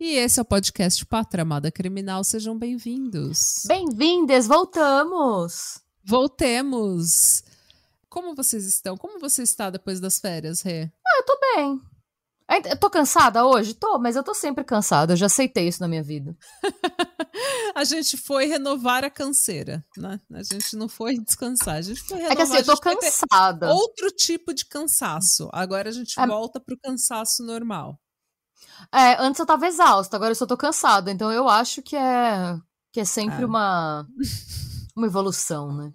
E esse é o podcast Pátria Amada Criminal. Sejam bem-vindos. Bem-vindas, voltamos! Voltemos! Como vocês estão? Como você está depois das férias, Rê? Ah, eu tô bem. Eu tô cansada hoje? Tô, mas eu tô sempre cansada. Eu já aceitei isso na minha vida. a gente foi renovar a canseira, né? A gente não foi descansar, a gente foi renovar. É que assim, eu tô cansada. Outro tipo de cansaço. Agora a gente é... volta pro cansaço normal. É, antes eu tava exausta, agora eu só tô cansada. Então eu acho que é que é sempre é. uma uma evolução, né?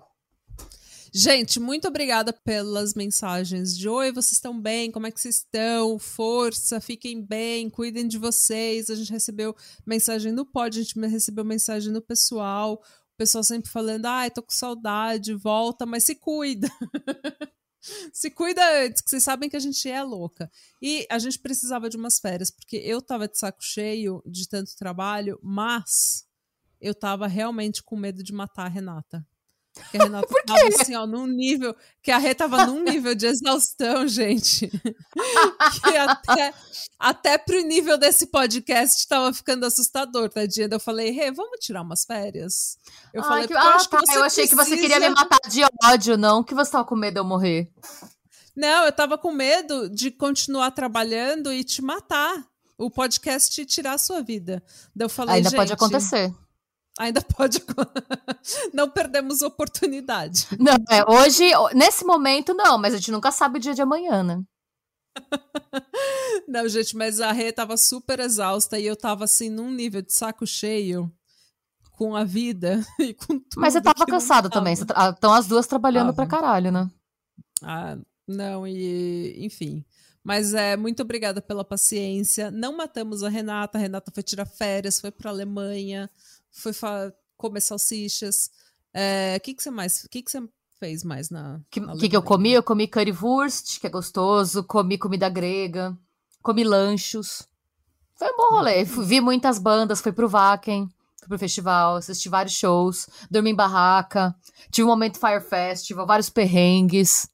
Gente, muito obrigada pelas mensagens de oi, vocês estão bem? Como é que vocês estão? Força, fiquem bem, cuidem de vocês. A gente recebeu mensagem no pod, a gente recebeu mensagem no pessoal. O pessoal sempre falando: ai, tô com saudade, volta, mas se cuida. se cuida antes, que vocês sabem que a gente é louca. E a gente precisava de umas férias, porque eu tava de saco cheio de tanto trabalho, mas eu tava realmente com medo de matar a Renata. Que a Renata tava assim, ó, num nível. Que a Rê tava num nível de exaustão, gente. que até, até pro nível desse podcast tava ficando assustador, tadinha. Eu falei, Rê, vamos tirar umas férias? Eu Ai, falei, que, ah, eu, tá, eu achei precisa... que você queria me matar de ódio, não que você tava com medo de eu morrer. Não, eu tava com medo de continuar trabalhando e te matar. O podcast tirar a sua vida. Daí eu falei, Ainda pode acontecer ainda pode. não perdemos oportunidade. Não, é, hoje, nesse momento, não, mas a gente nunca sabe o dia de amanhã, né? não, gente, mas a Rê tava super exausta e eu tava assim num nível de saco cheio com a vida e com tudo. Mas você tava cansado também. Estão as duas trabalhando tava. pra caralho, né? Ah, não, e enfim. Mas é muito obrigada pela paciência. Não matamos a Renata. A Renata foi tirar férias, foi pra Alemanha foi comer salsichas. O é, que, que você mais. que, que você fez mais na. O que, que, que eu comi? Eu comi currywurst, que é gostoso, comi comida grega, comi lanchos. Foi um bom rolê. Uhum. Vi muitas bandas, fui pro Wacken, fui pro festival, assisti vários shows, dormi em barraca, tive um momento Fire Festival, vários perrengues.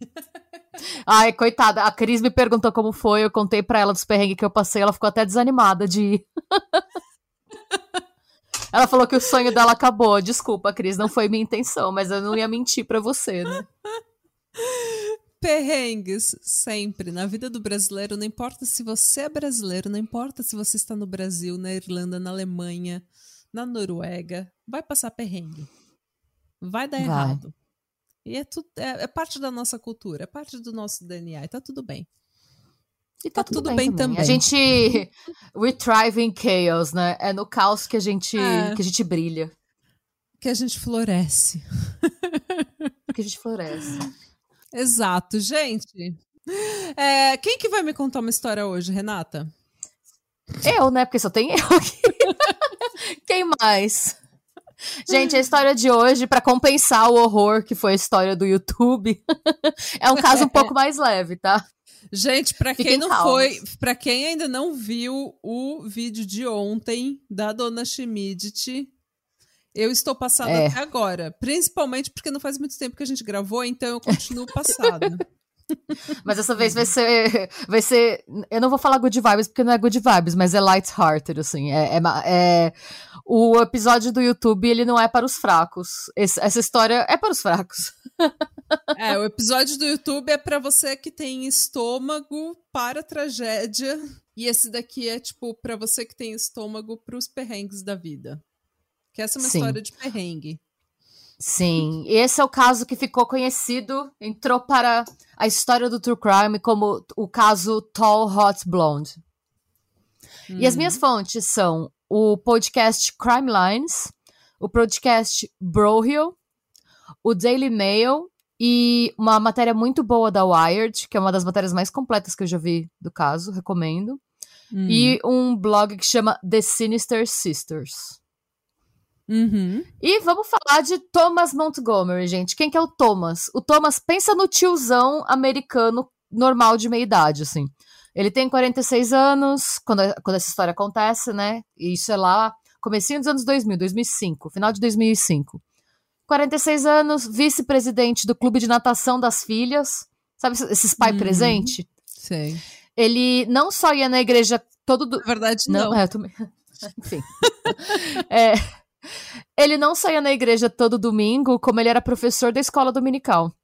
Ai, coitada, a Cris me perguntou como foi, eu contei pra ela dos perrengues que eu passei, ela ficou até desanimada de ir. Ela falou que o sonho dela acabou. Desculpa, Cris, não foi minha intenção, mas eu não ia mentir para você, né? Perrengues, sempre. Na vida do brasileiro, não importa se você é brasileiro, não importa se você está no Brasil, na Irlanda, na Alemanha, na Noruega, vai passar perrengue. Vai dar vai. errado. E é, tu, é, é, parte da nossa cultura, é parte do nosso DNA, e tá tudo bem. E tá, tá tudo, tudo, bem, bem também. também. A gente we thrive in chaos, né? É no caos que a gente é. que a gente brilha. Que a gente floresce. que a gente floresce. Exato, gente. É, quem que vai me contar uma história hoje, Renata? Eu, né? Porque só tem eu aqui. quem mais? Gente, a história de hoje, para compensar o horror que foi a história do YouTube, é um caso um pouco mais leve, tá? Gente, para quem não foi, para quem ainda não viu o vídeo de ontem da dona Schmidt, eu estou passada é. até agora, principalmente porque não faz muito tempo que a gente gravou, então eu continuo passada. Mas essa vez vai ser. Vai ser. Eu não vou falar good vibes porque não é good vibes, mas é light-hearted, assim. É, é, é, o episódio do YouTube, ele não é para os fracos. Esse, essa história é para os fracos. É, o episódio do YouTube é para você que tem estômago para tragédia. E esse daqui é, tipo, para você que tem estômago para os perrengues da vida. Que essa é uma Sim. história de perrengue. Sim, esse é o caso que ficou conhecido, entrou para a história do True Crime como o caso Tall Hot Blonde. E as minhas hum. fontes são o podcast Crime Lines, o podcast Brohill, o Daily Mail e uma matéria muito boa da Wired, que é uma das matérias mais completas que eu já vi do caso, recomendo. Hum. E um blog que chama The Sinister Sisters. Uhum. E vamos falar de Thomas Montgomery, gente. Quem que é o Thomas? O Thomas, pensa no tiozão americano normal de meia idade, assim. Ele tem 46 anos quando, quando essa história acontece, né? E isso é lá, comecinho dos anos 2000, 2005, final de 2005. 46 anos, vice-presidente do clube de natação das filhas. Sabe esses pai uhum. presente? Sei. Ele não só ia na igreja todo... Do... Na verdade, não. não. É, tô... Enfim. é... Ele não saía na igreja todo domingo, como ele era professor da escola dominical.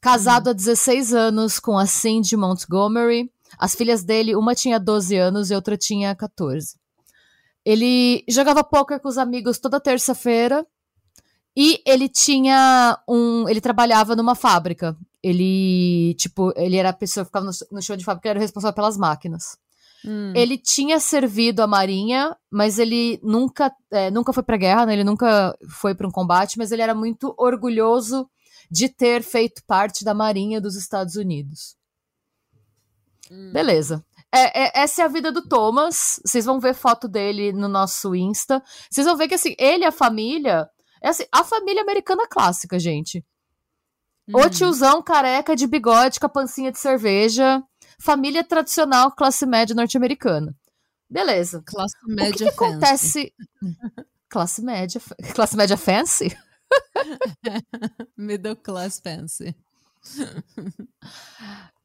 Casado hum. há 16 anos com a Cindy Montgomery. As filhas dele, uma tinha 12 anos e outra tinha 14. Ele jogava poker com os amigos toda terça-feira. E ele tinha um. Ele trabalhava numa fábrica. Ele, tipo, ele era a pessoa que ficava no, no show de fábrica, ele era responsável pelas máquinas. Hum. Ele tinha servido a Marinha, mas ele nunca, é, nunca foi pra guerra, né? Ele nunca foi para um combate, mas ele era muito orgulhoso de ter feito parte da Marinha dos Estados Unidos. Hum. Beleza. É, é, essa é a vida do Thomas. Vocês vão ver foto dele no nosso Insta. Vocês vão ver que assim, ele e a família. É assim, a família americana clássica, gente. Hum. O tiozão careca de bigode com a pancinha de cerveja. Família tradicional, classe média norte-americana. Beleza. Classe média. O que, que acontece? classe média. Classe média fancy? Middle class fancy.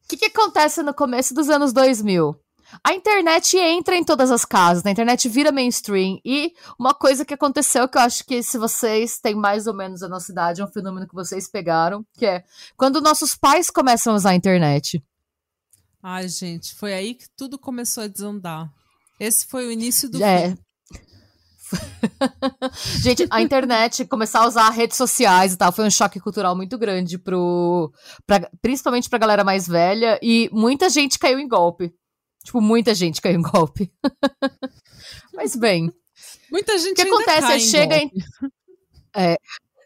O que, que acontece no começo dos anos 2000? A internet entra em todas as casas, a internet vira mainstream. E uma coisa que aconteceu, que eu acho que se vocês têm mais ou menos a nossa idade, é um fenômeno que vocês pegaram, que é quando nossos pais começam a usar a internet. Ai, gente, foi aí que tudo começou a desandar. Esse foi o início do é. Gente, a internet, começar a usar redes sociais e tal, foi um choque cultural muito grande pro. Pra, principalmente pra galera mais velha, e muita gente caiu em golpe. Tipo, muita gente caiu em golpe. Mas bem. Muita gente O que acontece? É chega em. É.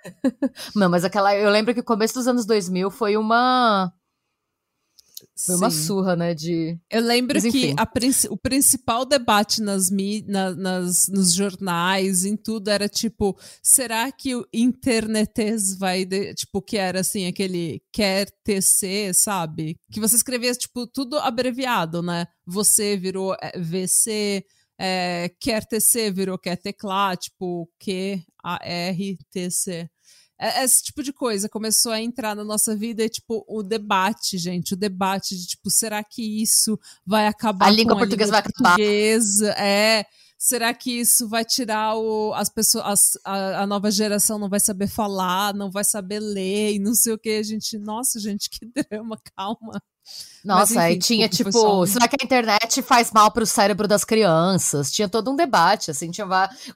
Não, mas aquela. Eu lembro que o começo dos anos 2000 foi uma foi uma surra, né? De... Eu lembro Mas, que a, o principal debate nas, na, nas, nos jornais, em tudo, era tipo: será que o internetes vai. De, tipo, que era assim, aquele quer TC, sabe? Que você escrevia, tipo, tudo abreviado, né? Você virou é, VC. É, quer TC virou quer teclar, tipo, Q-A-R-T-C. É, esse tipo de coisa começou a entrar na nossa vida e, tipo, o debate, gente, o debate de, tipo, será que isso vai acabar a língua portuguesa vai acabar. Portuguesa? É, será que isso vai tirar o, as pessoas, as, a, a, nova geração não vai saber falar, não vai saber ler e não sei o que, a gente, nossa, gente, que drama, calma. Nossa, aí tinha tipo, será que a internet faz mal pro cérebro das crianças? Tinha todo um debate, assim, tinha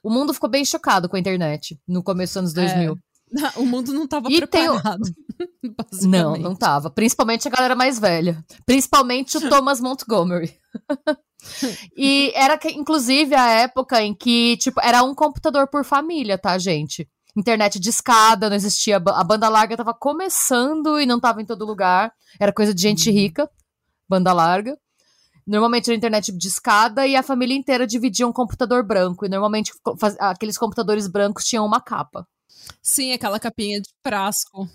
o mundo ficou bem chocado com a internet no começo dos anos 2000. É. O mundo não estava preparado. O... não, não estava. Principalmente a galera mais velha. Principalmente o Thomas Montgomery. e era, que, inclusive, a época em que, tipo, era um computador por família, tá, gente? Internet de escada, não existia. A banda larga tava começando e não tava em todo lugar. Era coisa de gente uhum. rica, banda larga. Normalmente era internet de escada e a família inteira dividia um computador branco. E normalmente aqueles computadores brancos tinham uma capa. Sim, aquela capinha de frasco.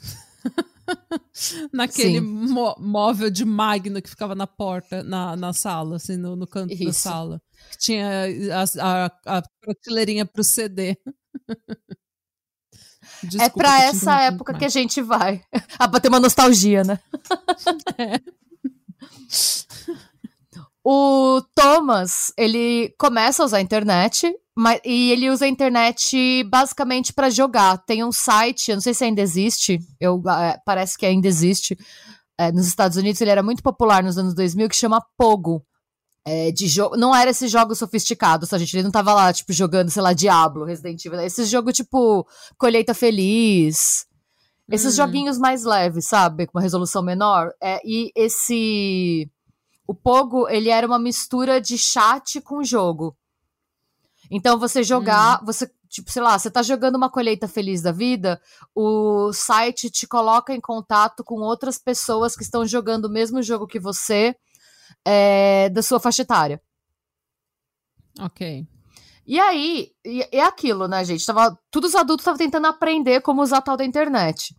Naquele móvel de magno que ficava na porta, na, na sala, assim, no, no canto Isso. da sala. Que tinha a, a, a prateleirinha pro CD. Desculpa, é pra essa época mais. que a gente vai. Ah, pra ter uma nostalgia, né? é. O Thomas, ele começa a usar a internet mas, e ele usa a internet basicamente para jogar. Tem um site, eu não sei se ainda existe, eu, é, parece que ainda existe. É, nos Estados Unidos ele era muito popular nos anos 2000, que chama Pogo. É, de jogo, não era esse jogo sofisticado, só gente, ele não tava lá, tipo, jogando, sei lá, Diablo, Resident Evil, esse jogo, tipo, Colheita Feliz, esses hum. joguinhos mais leves, sabe, com uma resolução menor, é, e esse, o Pogo, ele era uma mistura de chat com jogo, então, você jogar, hum. você, tipo, sei lá, você tá jogando uma colheita feliz da vida, o site te coloca em contato com outras pessoas que estão jogando o mesmo jogo que você, é, da sua faixa etária. Ok. E aí, é aquilo, né, gente? Tava, todos os adultos estavam tentando aprender como usar tal da internet.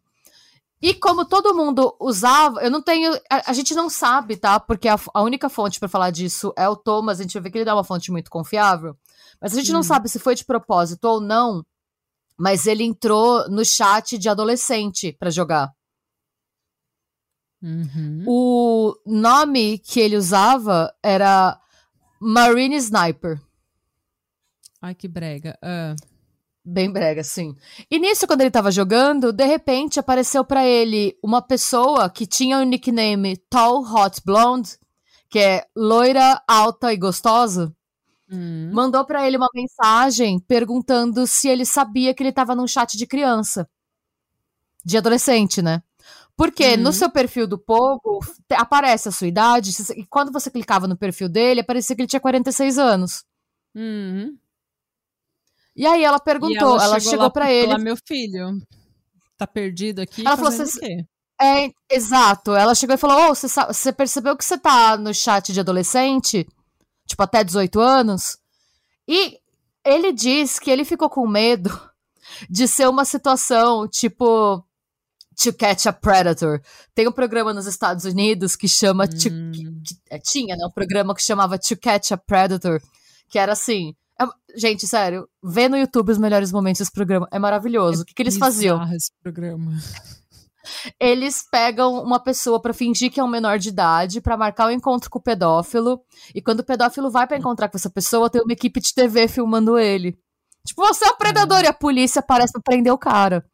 E como todo mundo usava, eu não tenho. A, a gente não sabe, tá? Porque a, a única fonte para falar disso é o Thomas. A gente vai ver que ele dá uma fonte muito confiável. Mas a gente hum. não sabe se foi de propósito ou não. Mas ele entrou no chat de adolescente para jogar. Uhum. O nome que ele usava era Marine Sniper. Ai, que brega. Uh. Bem brega, sim. E nisso, quando ele tava jogando, de repente apareceu para ele uma pessoa que tinha o nickname Tall Hot Blonde, que é loira, alta e gostosa. Hum. Mandou para ele uma mensagem perguntando se ele sabia que ele tava num chat de criança. De adolescente, né? Porque uhum. no seu perfil do Pogo aparece a sua idade, e quando você clicava no perfil dele, aparecia que ele tinha 46 anos. Uhum. E aí ela perguntou, ela, ela chegou, chegou para ele. Falar, meu filho, tá perdido aqui. Ela falou: você, é, exato. Ela chegou e falou: oh, você, percebeu que você tá no chat de adolescente? Tipo, até 18 anos? E ele diz que ele ficou com medo de ser uma situação tipo. To Catch a Predator. Tem um programa nos Estados Unidos que chama. Hum. To, que, é, tinha, né? Um programa que chamava To Catch a Predator. Que era assim gente, sério, vê no YouTube os melhores momentos desse programa. É maravilhoso. É o que, que eles faziam? Esse programa. Eles pegam uma pessoa para fingir que é um menor de idade, para marcar o um encontro com o pedófilo. E quando o pedófilo vai para encontrar com essa pessoa, tem uma equipe de TV filmando ele. Tipo, você é o predador é. e a polícia parece pra prender o cara.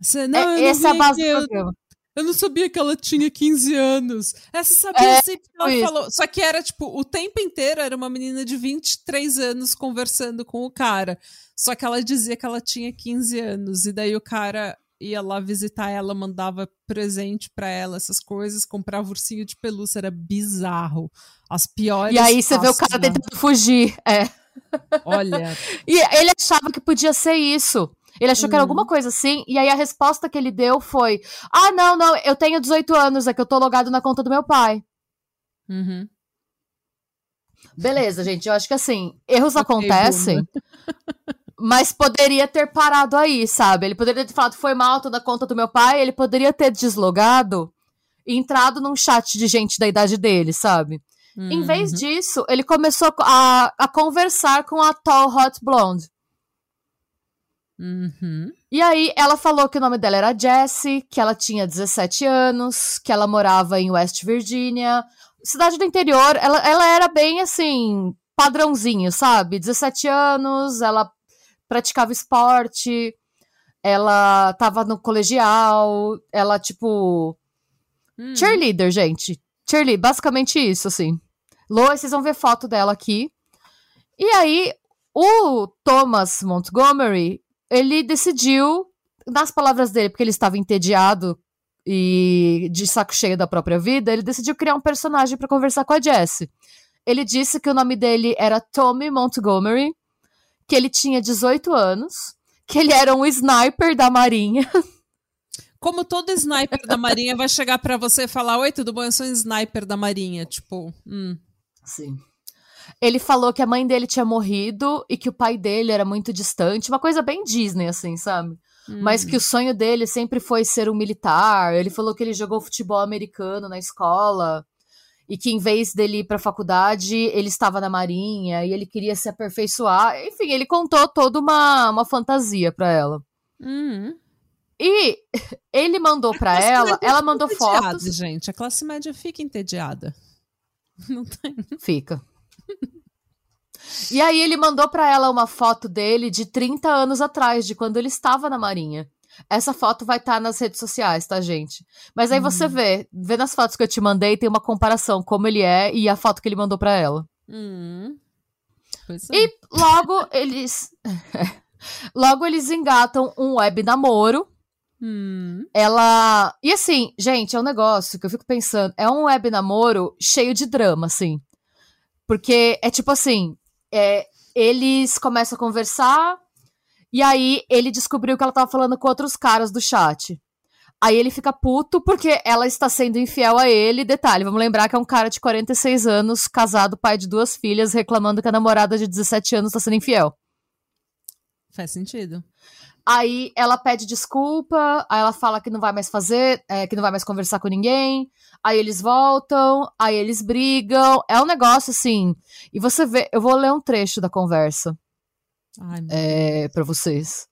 Você, não, é, essa é a base do programa. Eu não sabia que ela tinha 15 anos. Essa sabia é, sempre que ela falou. Só que era, tipo, o tempo inteiro era uma menina de 23 anos conversando com o cara. Só que ela dizia que ela tinha 15 anos. E daí o cara ia lá visitar ela, mandava presente para ela, essas coisas, comprava ursinho de pelúcia, era bizarro. As piores. E aí você vê o cara tentando fugir. É. Olha. e ele achava que podia ser isso. Ele achou uhum. que era alguma uhum. coisa assim, e aí a resposta que ele deu foi: Ah, não, não, eu tenho 18 anos, é que eu tô logado na conta do meu pai. Uhum. Beleza, gente, eu acho que assim, erros okay, acontecem, mas poderia ter parado aí, sabe? Ele poderia ter falado: Foi mal, tô na conta do meu pai, ele poderia ter deslogado e entrado num chat de gente da idade dele, sabe? Uhum. Em vez uhum. disso, ele começou a, a conversar com a Tall Hot Blonde. Uhum. E aí ela falou que o nome dela era Jessie, que ela tinha 17 anos, que ela morava em West Virginia. Cidade do interior, ela, ela era bem assim, padrãozinho, sabe? 17 anos, ela praticava esporte, ela tava no colegial, ela, tipo. Hum. Cheerleader, gente. Cheerleader, basicamente isso, assim. Lois, vocês vão ver foto dela aqui. E aí, o Thomas Montgomery, ele decidiu, nas palavras dele, porque ele estava entediado e de saco cheio da própria vida, ele decidiu criar um personagem para conversar com a Jessie. Ele disse que o nome dele era Tommy Montgomery, que ele tinha 18 anos, que ele era um sniper da Marinha. Como todo sniper da Marinha vai chegar para você e falar: Oi, tudo bom? Eu sou um sniper da Marinha. Tipo, hum. Sim. Ele falou que a mãe dele tinha morrido e que o pai dele era muito distante, uma coisa bem Disney, assim, sabe? Hum. Mas que o sonho dele sempre foi ser um militar. Ele falou que ele jogou futebol americano na escola e que em vez dele ir para faculdade, ele estava na marinha e ele queria se aperfeiçoar. Enfim, ele contou toda uma, uma fantasia para ela. Uhum. E ele mandou para ela, ela mandou fotos. Gente, a classe média fica entediada. Não tem. Fica. E aí ele mandou para ela uma foto dele de 30 anos atrás, de quando ele estava na Marinha. Essa foto vai estar tá nas redes sociais, tá, gente? Mas aí você uhum. vê, vê nas fotos que eu te mandei, tem uma comparação como ele é e a foto que ele mandou para ela. Uhum. É. E logo eles logo eles engatam um web namoro. Hum. Ela. E assim, gente, é um negócio que eu fico pensando. É um web namoro cheio de drama, assim. Porque é tipo assim: é, eles começam a conversar, e aí ele descobriu que ela tava falando com outros caras do chat. Aí ele fica puto porque ela está sendo infiel a ele. Detalhe, vamos lembrar que é um cara de 46 anos, casado, pai de duas filhas, reclamando que a namorada de 17 anos está sendo infiel. Faz sentido. Aí ela pede desculpa, aí ela fala que não vai mais fazer, é, que não vai mais conversar com ninguém. Aí eles voltam, aí eles brigam. É um negócio assim. E você vê, eu vou ler um trecho da conversa Ai, é, para vocês.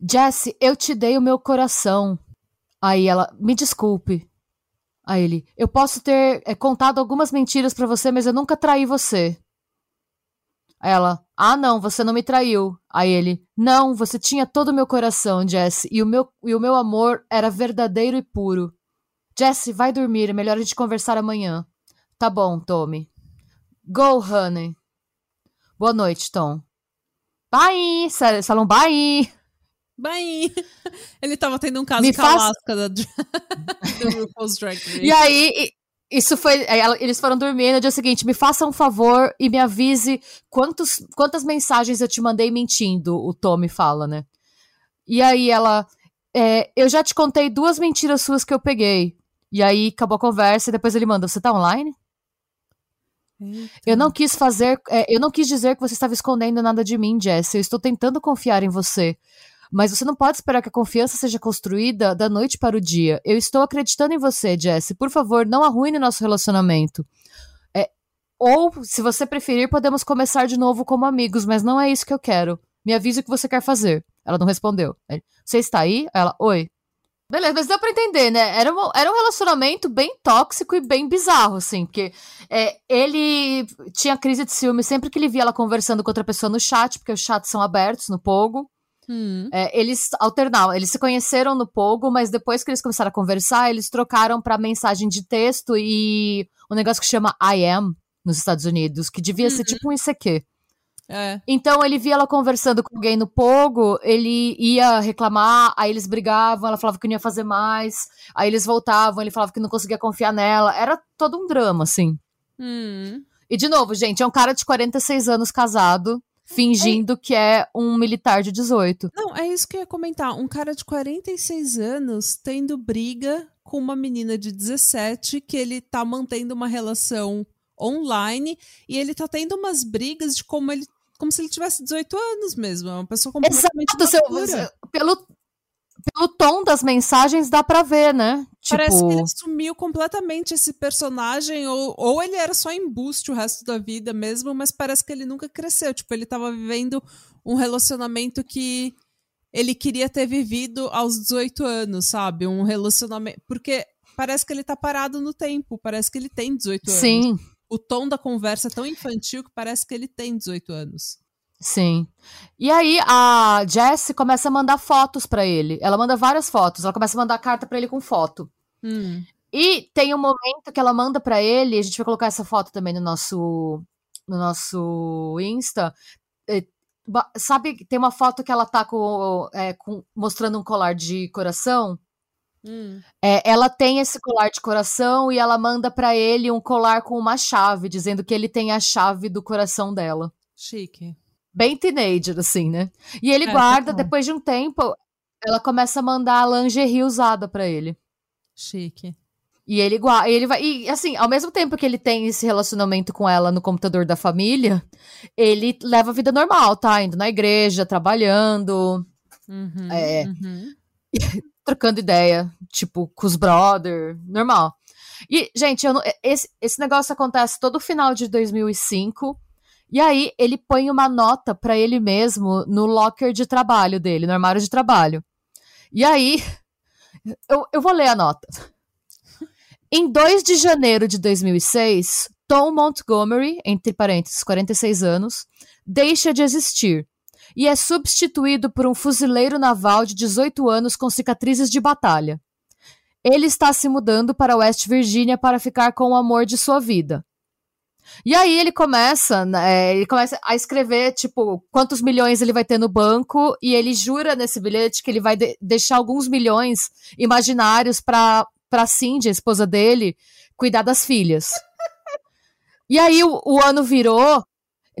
Jesse, eu te dei o meu coração. Aí ela, me desculpe. Aí ele, eu posso ter é, contado algumas mentiras pra você, mas eu nunca traí você. Ela, ah não, você não me traiu. Aí ele, não, você tinha todo o meu coração, Jesse, e o meu, e o meu amor era verdadeiro e puro. Jesse, vai dormir, é melhor a gente conversar amanhã. Tá bom, Tommy. Go, honey. Boa noite, Tom. Bye! Sa- Salão bye! Bem, ele tava tendo um caso Me com faz- a Alaska da, do RuPaul's Drag Race. E aí, isso foi. Eles foram dormir no dia seguinte. Me faça um favor e me avise quantos, quantas mensagens eu te mandei mentindo, o Tommy fala, né? E aí ela. é, eu já te contei duas mentiras suas que eu peguei. E aí acabou a conversa e depois ele manda: Você tá online? Eita. Eu não quis fazer. é, eu não quis dizer que você estava escondendo nada de mim, Jess. Eu estou tentando confiar em você. Mas você não pode esperar que a confiança seja construída da noite para o dia. Eu estou acreditando em você, Jess. Por favor, não arruine nosso relacionamento. É, ou, se você preferir, podemos começar de novo como amigos, mas não é isso que eu quero. Me avise o que você quer fazer. Ela não respondeu. Ele, Você está aí? Ela, oi. Beleza, mas deu pra entender, né? Era um, era um relacionamento bem tóxico e bem bizarro, assim, porque é, ele tinha crise de ciúme sempre que ele via ela conversando com outra pessoa no chat, porque os chats são abertos no Pogo. Hum. É, eles alternavam, eles se conheceram no Pogo, mas depois que eles começaram a conversar, eles trocaram pra mensagem de texto e um negócio que chama I am nos Estados Unidos, que devia ser Uhum. tipo um ICQ. É. Então ele via ela conversando com alguém no Pogo, ele ia reclamar, aí eles brigavam, ela falava que não ia fazer mais, aí eles voltavam, ele falava que não conseguia confiar nela. Era todo um drama, assim. Hum. E de novo, gente, é um cara de 46 anos casado, fingindo que é um militar de 18. Não, é isso que eu ia comentar. Um cara de 46 anos tendo briga com uma menina de 17 que ele tá mantendo uma relação online e ele tá tendo umas brigas de como ele como se ele tivesse 18 anos mesmo. É uma pessoa completamente Exato, seu- pelo, pelo tom das mensagens dá pra ver, né? Parece que Tipo, ele sumiu completamente esse personagem, ou, ou ele era só embuste o resto da vida mesmo, mas parece que ele nunca cresceu. Tipo, ele tava vivendo um relacionamento que ele queria ter vivido aos 18 anos, sabe? Um relacionamento. Porque parece que ele tá parado no tempo, parece que ele tem 18 anos. sim, O tom da conversa é tão infantil que parece que ele tem 18 anos. Sim. E aí a Jessie começa a mandar fotos pra ele. Ela manda várias fotos, ela começa a mandar carta pra ele com foto. Hum. E tem um momento que ela manda pra ele, a gente vai colocar essa foto também no nosso no nosso Insta. Sabe, tem uma foto que ela tá com, é, com- mostrando um colar de coração. Hum. É, ela tem esse colar de coração e ela manda pra ele um colar com uma chave, dizendo que ele tem a chave do coração dela. Chique. Bem teenager, assim, né? E ele É, guarda, total. depois de um tempo, ela começa a mandar a lingerie usada pra ele. Chique. E ele guarda, ele vai, e assim, ao mesmo tempo que ele tem esse relacionamento com ela no computador da família, ele leva a vida normal, tá? Indo na igreja, trabalhando, Uhum, É. uhum. trocando ideia, tipo, com os brother, normal. E, gente, eu não- esse, esse negócio acontece todo final de 2005. E aí, ele põe uma nota pra ele mesmo no locker de trabalho dele, no armário de trabalho. E aí, eu, eu vou ler a nota. Em 2 de janeiro de 2006, Tom Montgomery, entre parênteses, 46 anos, deixa de existir e é substituído por um fuzileiro naval de 18 anos com cicatrizes de batalha. Ele está se mudando para West Virginia para ficar com o amor de sua vida. E aí ele começa, né, ele começa a escrever, tipo, quantos milhões ele vai ter no banco, e ele jura nesse bilhete que ele vai de- deixar alguns milhões imaginários para para Cindy, a esposa dele, cuidar das filhas. E aí o, o ano virou,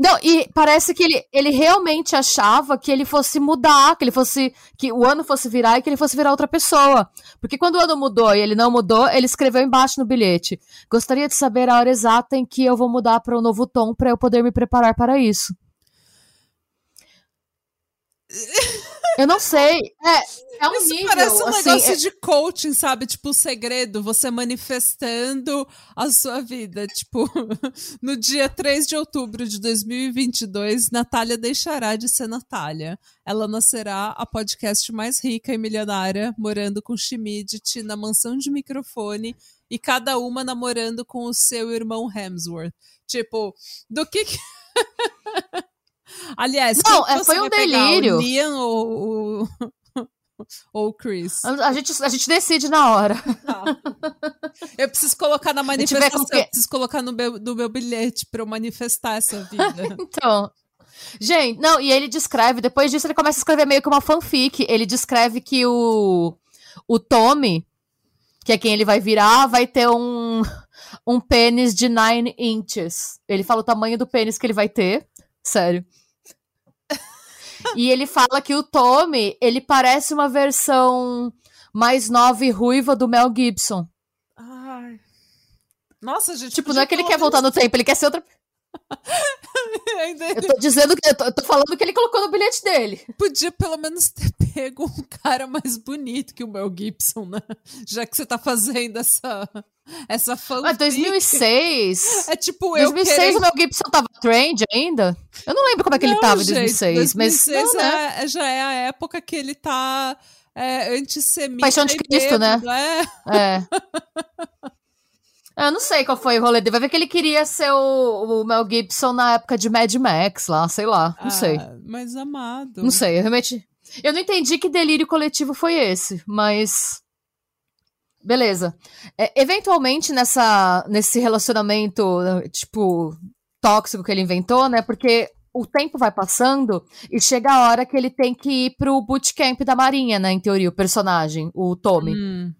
Não, e parece que ele, ele realmente achava que ele fosse mudar, que ele fosse. que o ano fosse virar e que ele fosse virar outra pessoa. Porque quando o ano mudou e ele não mudou, ele escreveu embaixo no bilhete: Gostaria de saber a hora exata em que eu vou mudar para um novo tom para eu poder me preparar para isso. Eu não sei. É, é um Isso nível, parece um assim, negócio é- de coaching, sabe? Tipo, o segredo, você manifestando a sua vida. Tipo, no dia 3 de outubro de 2022, Natália deixará de ser Natália. Ela nascerá a podcast mais rica e milionária, morando com Schmidt na mansão de microfone e cada uma namorando com o seu irmão Hemsworth. Tipo, do que que... Aliás, Não, quem que é, foi um vai pegar, delírio. O Liam ou o... ou o Chris? A gente, a gente decide na hora. Eu preciso colocar na manifestação, eu preciso colocar no meu, no meu bilhete pra eu manifestar essa vida. Então. Gente, não, e ele descreve, depois disso ele começa a escrever meio que uma fanfic. Ele descreve que o, o Tommy, que é quem ele vai virar, vai ter um, um pênis de 9 inches. Ele fala o tamanho do pênis que ele vai ter. Sério. E ele fala que o Tommy, ele parece uma versão mais nova e ruiva do Mel Gibson. Ai. Nossa, gente. Tipo, não é que ele quer voltar no tempo, ele quer ser outra. Eu tô dizendo que. Eu tô, eu tô falando que ele colocou no bilhete dele. podia pelo menos ter pego um cara mais bonito que o Mel Gibson, né? Já que você tá fazendo essa, essa fanfic. Mas 2006. É tipo eu 2006 querendo... o Mel Gibson tava trend ainda? Eu não lembro como é que ele Não, tava em gente, 2006, mas 2006 não, né? é- já é a época que ele tá é, antissemita Paixão de Cristo, né? bêbado, É. É. Eu não sei qual foi o rolê dele. Vai ver que ele queria ser o, o Mel Gibson na época de Mad Max lá, sei lá. Não sei. Ah, Mas amado. Não sei, eu realmente. Eu não entendi que delírio coletivo foi esse, mas. Beleza. É, eventualmente, nessa, nesse relacionamento, tipo, tóxico que ele inventou, né? Porque o tempo vai passando e chega a hora que ele tem que ir pro bootcamp da Marinha, né? Em teoria, o personagem, o Tommy. Hum.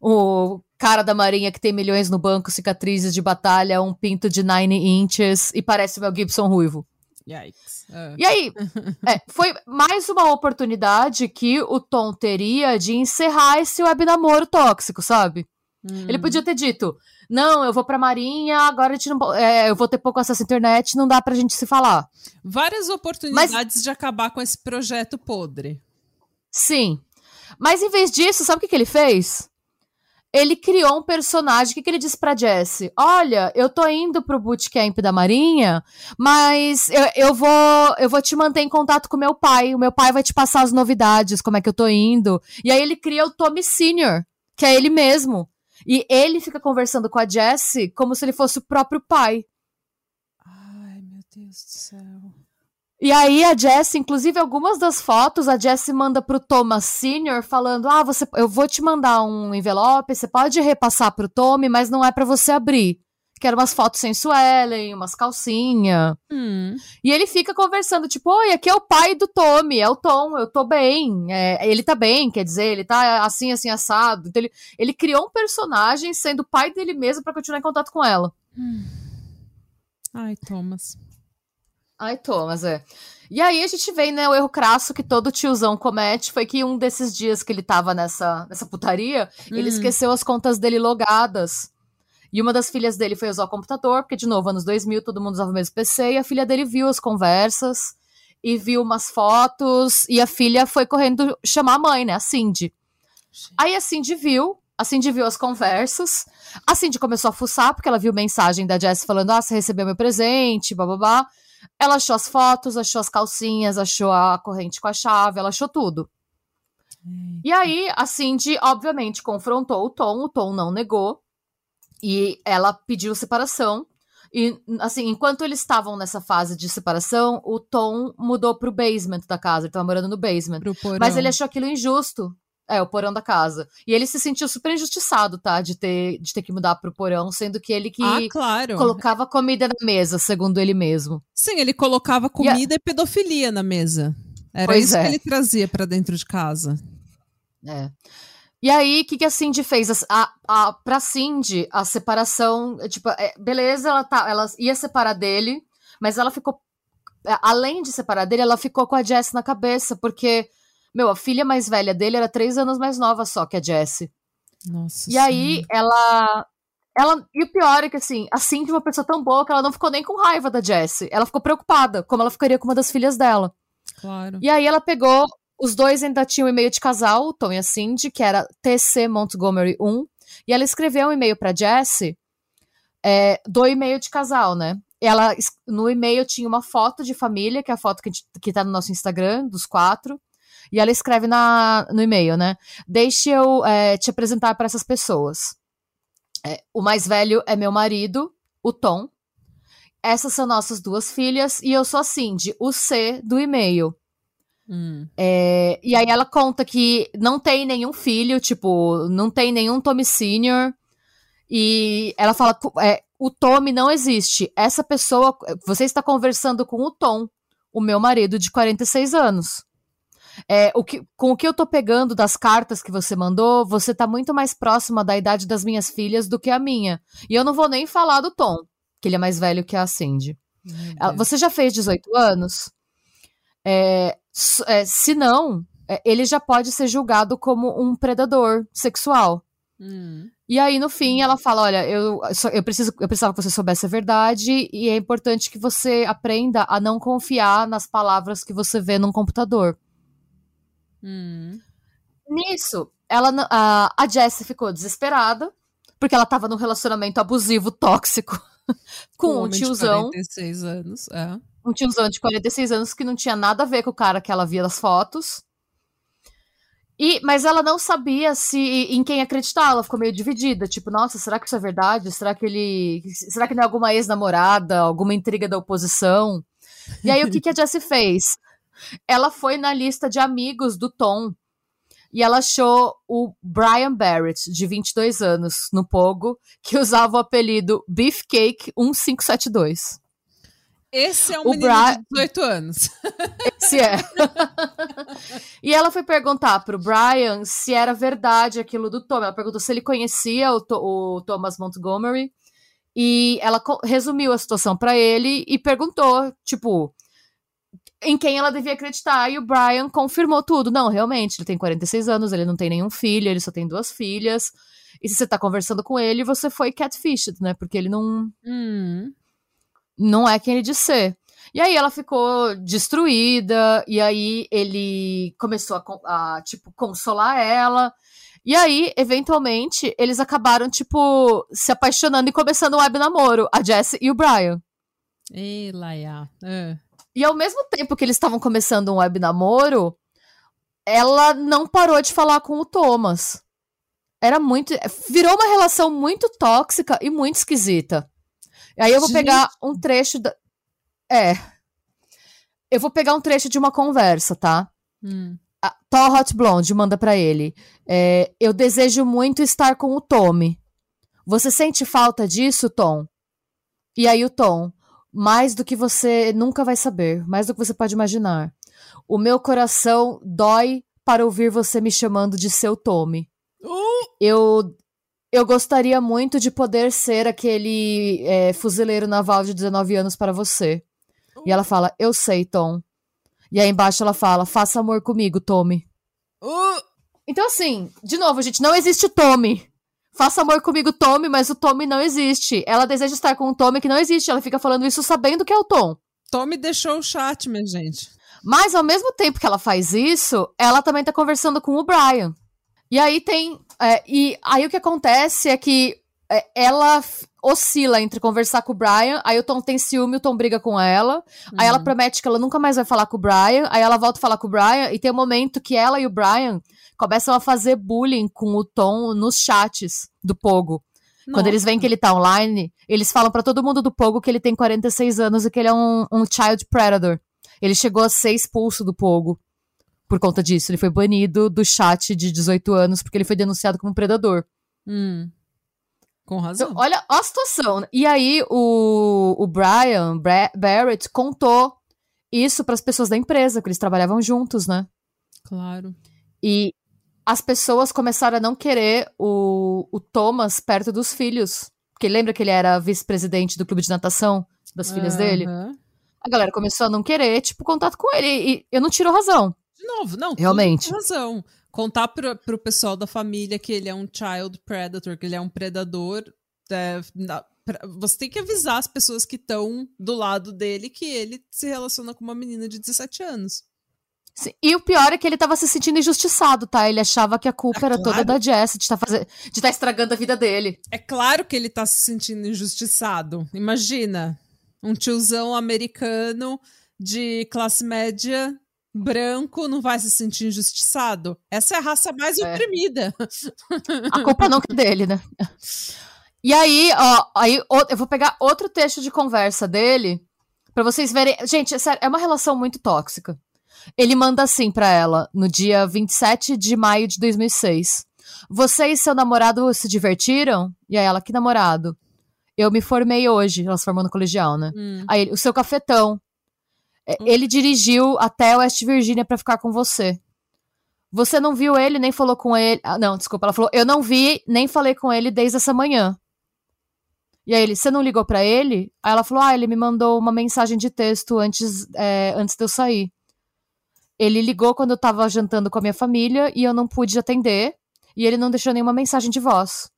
O cara da Marinha que tem milhões no banco, cicatrizes de batalha, um pinto de 9 inches e parece o Mel Gibson ruivo. Yikes. É. E aí, é, foi mais uma oportunidade que o Tom teria de encerrar esse web namoro tóxico, sabe? Hum. Ele podia ter dito: Não, eu vou pra Marinha, agora a gente não, é, eu vou ter pouco acesso à internet, não dá pra gente se falar. Várias oportunidades de acabar com esse projeto podre. Sim. Mas em vez disso, sabe o que, que ele fez? Ele criou um personagem. O que, que ele disse pra Jessie? Olha, eu tô indo pro bootcamp da Marinha, mas eu, eu vou eu vou te manter em contato com meu pai. O meu pai vai te passar as novidades, como é que eu tô indo. E aí ele cria o Tommy Senior, que é ele mesmo. E ele fica conversando com a Jessie como se ele fosse o próprio pai. Ai, meu Deus do céu. E aí a Jessie, inclusive algumas das fotos, a Jessie manda pro Thomas Senior falando: "Ah, você eu vou te mandar um envelope, você pode repassar pro Tommy, mas não é pra você abrir". Quero umas fotos sem Suelen, umas calcinhas. Hum. E ele fica conversando, tipo, oi, aqui é o pai do Tommy, é o Tom, eu tô bem. É, ele tá bem, quer dizer, ele tá assim, assim, assado. Então ele, ele criou um personagem sendo pai dele mesmo pra continuar em contato com ela. Ai, Thomas. Ai, Thomas, é. E aí a gente vê, né, o erro crasso que todo tiozão comete foi que um desses dias que ele tava nessa, nessa putaria, ele Hum. esqueceu as contas dele logadas. E uma das filhas dele foi usar o computador, porque, de novo, anos 2000, todo mundo usava o mesmo PC, e a filha dele viu as conversas e viu umas fotos, e a filha foi correndo chamar a mãe, né, a Cindy. Aí a Cindy viu, a Cindy viu as conversas, a Cindy começou a fuçar, porque ela viu mensagem da Jess falando, ah, você recebeu meu presente, bababá. Ela achou as fotos, achou as calcinhas, achou a corrente com a chave, ela achou tudo. E aí, a Cindy, obviamente, confrontou o Tom, o Tom não negou, e ela pediu separação. E, assim, enquanto eles estavam nessa fase de separação, o Tom mudou pro basement da casa, ele tava morando no basement. Mas ele achou aquilo injusto. É, o porão da casa. E ele se sentiu super injustiçado, tá? De ter, de ter que mudar pro porão, sendo que ele que Ah, claro. colocava comida na mesa, segundo ele mesmo. Sim, ele colocava comida e pedofilia na mesa. Era Pois isso é. que ele trazia pra dentro de casa. É. E aí, o que, que a Cindy fez? A, a, a, pra Cindy, a separação, tipo, é, beleza, ela, tá, ela ia separar dele, Mas ela ficou. é, Além de separar dele, ela ficou com a Jess na cabeça, porque, meu, a filha mais velha dele era três anos mais nova só que a Jessie. Nossa E aí, ela. Ela, e o pior é que, assim, a Cindy é uma pessoa tão boa que ela não ficou nem com raiva da Jessie. Ela ficou preocupada, como ela ficaria com uma das filhas dela. Claro. E aí ela pegou. Os dois ainda tinham um e-mail de casal, o Tom e a Cindy, que era TC Montgomery 1. E ela escreveu um e-mail pra Jessie é, do e-mail de casal, né? Ela, no e-mail tinha uma foto de família, que é a foto que, que tá no nosso Instagram, dos quatro. E ela escreve na, no e-mail, né? Deixe eu é, te apresentar para essas pessoas. É, o mais velho é meu marido, o Tom. Essas são nossas duas filhas. E eu sou a Cindy, o C do e-mail. Hum. É, e aí ela conta que não tem nenhum filho, tipo, não tem nenhum Tommy Senior. E ela fala, é, o Tommy não existe. Essa pessoa, você está conversando com o Tom, o meu marido de 46 anos. É, o que, com o que eu tô pegando das cartas que você mandou, você tá muito mais próxima da idade das minhas filhas do que a minha. E eu não vou nem falar do Tom, que ele é mais velho que a Cindy. Deus. Você já fez 18 anos? É, é, se não, é, ele já pode ser julgado como um predador sexual. Hum. E aí, no fim, ela fala: Olha, eu, eu, preciso, eu precisava que você soubesse a verdade, e é importante que você aprenda a não confiar nas palavras que você vê num computador. Hum. Nisso, ela, a, a Jessie ficou desesperada, porque ela tava num relacionamento abusivo, tóxico, com um de tiozão. 46 anos. É. um tiozão de 46 anos que não tinha nada a ver com o cara que ela via nas fotos. E, mas ela não sabia se em quem acreditar, ela ficou meio dividida, tipo, nossa, será que isso é verdade? Será que ele, será que não é alguma ex-namorada, alguma intriga da oposição? E aí o que que a Jessie fez? Ela foi na lista de amigos do Tom e ela achou o Brian Barrett, de 22 anos, no Pogo, que usava o apelido Beefcake 1572. Esse é um O menino Bra- de 18 anos. Se é. e ela foi perguntar pro Brian se era verdade aquilo do Tom. Ela perguntou se ele conhecia o, o Thomas Montgomery. E ela resumiu a situação pra ele e perguntou, tipo, em quem ela devia acreditar. E o Brian confirmou tudo. Não, realmente, ele tem 46 anos, ele não tem nenhum filho, ele só tem duas filhas. E se você tá conversando com ele, você foi catfished, né? Porque ele não, Hum. não é quem ele diz ser. E aí ela ficou destruída, e aí ele começou a, a, tipo, consolar ela. E aí, eventualmente, eles acabaram, tipo, se apaixonando e começando um web namoro, a Jessie e o Brian. Ei, Laia. É. E ao mesmo tempo que eles estavam começando um web namoro, ela não parou de falar com o Thomas. Era muito. Virou uma relação muito tóxica e muito esquisita. E aí eu vou pegar um trecho da. É. Eu vou pegar um trecho de uma conversa, tá? Hum. Tall Hot Blonde manda pra ele. É, eu desejo muito estar com o Tommy. Você sente falta disso, Tom? E aí o Tom, mais do que você nunca vai saber, mais do que você pode imaginar. O meu coração dói para ouvir você me chamando de seu Tommy. Uh! Eu eu gostaria muito de poder ser aquele é, fuzileiro naval de 19 anos para você. E ela fala, eu sei, Tom. E aí embaixo ela fala, faça amor comigo, Tommy. Uh! Então, assim, de novo, gente, não existe Tommy. Faça amor comigo, Tommy, mas o Tommy não existe. Ela deseja estar com um Tommy que não existe. Ela fica falando isso sabendo que é o Tom. Tommy deixou o chat, minha gente. Mas ao mesmo tempo que ela faz isso, ela também tá conversando com o Brian. E aí tem. é, e aí o que acontece é que é, ela oscila entre conversar com o Brian, aí o Tom tem ciúme, o Tom briga com ela. Aí ela Hum. promete que ela nunca mais vai falar com o Brian. Aí ela volta a falar com o Brian. E tem um momento que ela e o Brian começam a fazer bullying com o Tom nos chats do Pogo. Quando Nossa. eles veem que ele tá online, eles falam pra todo mundo do Pogo que ele tem 46 anos e que ele é um, um child predator. Ele chegou a ser expulso do Pogo por conta disso. Ele foi banido do chat de 18 anos porque ele foi denunciado como predador. Hum. Com razão. Então, olha a situação. E aí o, o Brian Bra- Barrett contou isso pras pessoas da empresa, que eles trabalhavam juntos, né? Claro. E as pessoas começaram a não querer o, o Thomas perto dos filhos. Porque lembra que ele era vice-presidente do clube de natação das filhas dele? A galera começou a não querer, tipo, contato com ele. E eu não tiro razão. De novo, não. Realmente. razão. Contar pro, pro pessoal da família que ele é um child predator, que ele é um predador. É, na, pra, você tem que avisar as pessoas que estão do lado dele que ele se relaciona com uma menina de 17 anos. Sim. E o pior é que ele tava se sentindo injustiçado, tá? Ele achava que a culpa é era claro. toda da Jess, de estar tá fazer... de tá estragando a vida dele. É claro que ele tá se sentindo injustiçado. Imagina, um tiozão americano de classe média branco não vai se sentir injustiçado? Essa é a raça mais é. oprimida. A culpa não é dele, né? E aí, ó, aí eu vou pegar outro texto de conversa dele para vocês verem. Gente, é, sério, é uma relação muito tóxica. Ele manda assim para ela no dia 27 de maio de 2006. Você e seu namorado se divertiram? E aí ela, que namorado? Eu me formei hoje, ela se formou no colegial, né? Hum. Aí ele, o seu cafetão. É, hum. Ele dirigiu até West Virginia para ficar com você. Você não viu ele, nem falou com ele. Ah, não, desculpa, ela falou, eu não vi, nem falei com ele desde essa manhã. E aí ele, você não ligou para ele? Aí ela falou, ah, ele me mandou uma mensagem de texto antes, é, antes de eu sair. Ele ligou quando eu tava jantando com a minha família e eu não pude atender. E ele não deixou nenhuma mensagem de voz.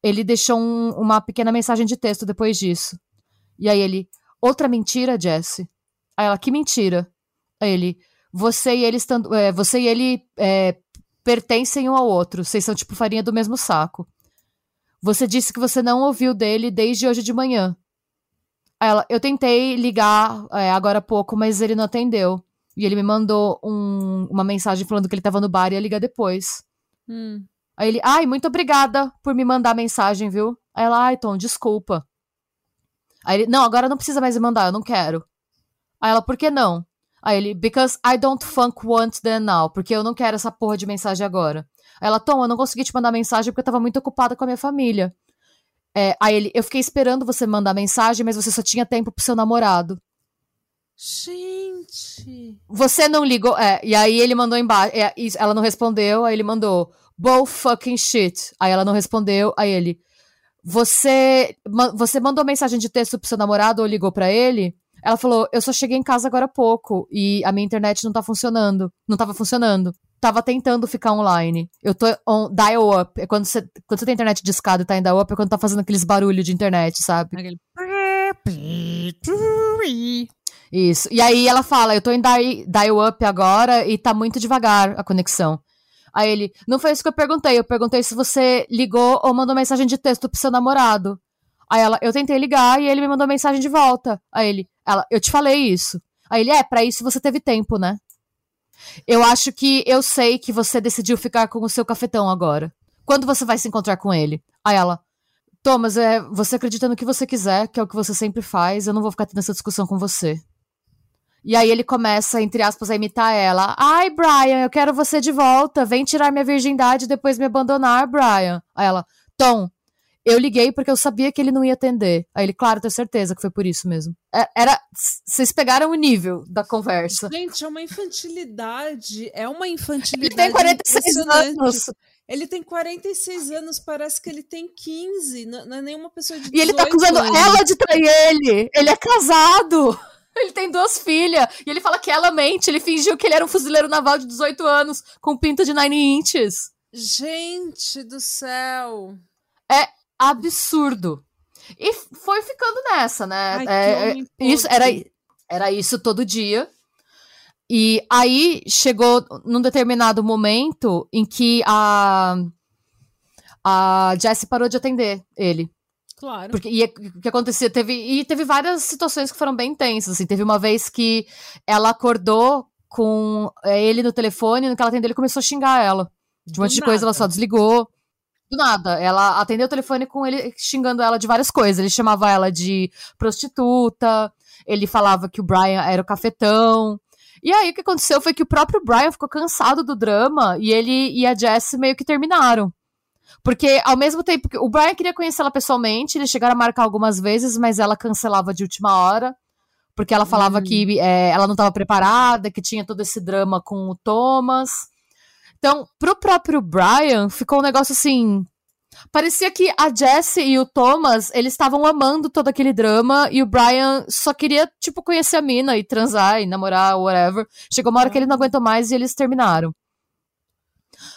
Ele deixou um, uma pequena mensagem de texto depois disso. E aí ele, outra mentira, Jesse. Aí ela, que mentira? Aí ele, você e ele estando, é, você e ele é, pertencem um ao outro. Vocês são tipo farinha do mesmo saco. Você disse que você não ouviu dele desde hoje de manhã. Aí ela, eu tentei ligar é, agora há pouco, mas ele não atendeu. E ele me mandou um, uma mensagem falando que ele tava no bar e ia ligar depois. Hum. Aí ele, ai, muito obrigada por me mandar mensagem, viu? Aí ela, ai, Tom, desculpa. Aí ele, não, agora não precisa mais me mandar, eu não quero. Aí ela, por que não? Aí ele, because I don't funk want them now. Porque eu não quero essa porra de mensagem agora. Aí ela, Tom, eu não consegui te mandar mensagem porque eu tava muito ocupada com a minha família. É, aí ele, eu fiquei esperando você mandar mensagem, mas você só tinha tempo pro seu namorado. Gente. Você não ligou. É, e aí ele mandou embaixo. É, ela não respondeu, aí ele mandou. Bull fucking shit. Aí ela não respondeu, aí ele. Você, você mandou mensagem de texto pro seu namorado ou ligou para ele? Ela falou: Eu só cheguei em casa agora há pouco e a minha internet não tá funcionando. Não tava funcionando. Tava tentando ficar online. Eu tô on dial up. É quando você, quando tem internet de escada e tá em dial up, é quando tá fazendo aqueles barulhos de internet, sabe? Aquele. Isso. E aí ela fala: Eu tô em dial-up agora e tá muito devagar a conexão. Aí ele: Não foi isso que eu perguntei. Eu perguntei se você ligou ou mandou mensagem de texto pro seu namorado. Aí ela: Eu tentei ligar e ele me mandou mensagem de volta. Aí ele: ela, Eu te falei isso. Aí ele: É, pra isso você teve tempo, né? Eu acho que eu sei que você decidiu ficar com o seu cafetão agora. Quando você vai se encontrar com ele? Aí ela: Thomas, é, você acredita no que você quiser, que é o que você sempre faz, eu não vou ficar tendo essa discussão com você. E aí ele começa, entre aspas, a imitar ela. Ai, Brian, eu quero você de volta. Vem tirar minha virgindade e depois me abandonar, Brian. Aí ela, Tom, eu liguei porque eu sabia que ele não ia atender. Aí ele, claro, tenho certeza que foi por isso mesmo. É, era. Vocês pegaram o nível da conversa. Gente, é uma infantilidade. É uma infantilidade. Ele tem 46 anos. Ele tem 46 anos, parece que ele tem 15. Não, é nenhuma pessoa de 18 E ele tá acusando anos. ela de trair ele. Ele é casado. Ele tem duas filhas. E ele fala que ela mente. Ele fingiu que ele era um fuzileiro naval de 18 anos, com pinto de 9 inches. Gente do céu. É absurdo. E foi ficando nessa, né? Ai, é, é isso era, era isso todo dia. E aí chegou num determinado momento em que a, a Jessie parou de atender ele. Claro. Porque e, o que acontecia? Teve, e teve várias situações que foram bem tensas. Assim. Teve uma vez que ela acordou com é, ele no telefone, no que ela atendeu, ele começou a xingar ela. De um monte de coisa, ela só desligou. Do nada. Ela atendeu o telefone com ele xingando ela de várias coisas. Ele chamava ela de prostituta, ele falava que o Brian era o cafetão. E aí o que aconteceu foi que o próprio Brian ficou cansado do drama e ele e a Jess meio que terminaram. Porque, ao mesmo tempo que o Brian queria conhecê-la pessoalmente, eles chegaram a marcar algumas vezes, mas ela cancelava de última hora. Porque ela falava hum. que é, ela não estava preparada, que tinha todo esse drama com o Thomas. Então, pro próprio Brian, ficou um negócio assim. Parecia que a Jessie e o Thomas, eles estavam amando todo aquele drama e o Brian só queria, tipo, conhecer a mina e transar e namorar, whatever. Chegou uma hora que ele não aguentou mais e eles terminaram.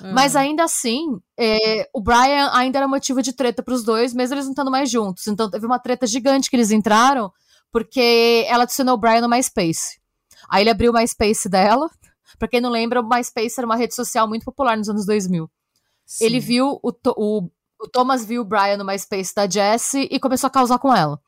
Uhum. Mas ainda assim, é, o Brian ainda era motivo de treta pros dois, mesmo eles não estando mais juntos. Então teve uma treta gigante que eles entraram, porque ela adicionou o Brian no MySpace. Aí ele abriu o MySpace dela. Pra quem não lembra, o MySpace era uma rede social muito popular nos anos 2000. Sim. Ele viu o, o, o Thomas viu o Brian no MySpace da Jessie e começou a causar com ela.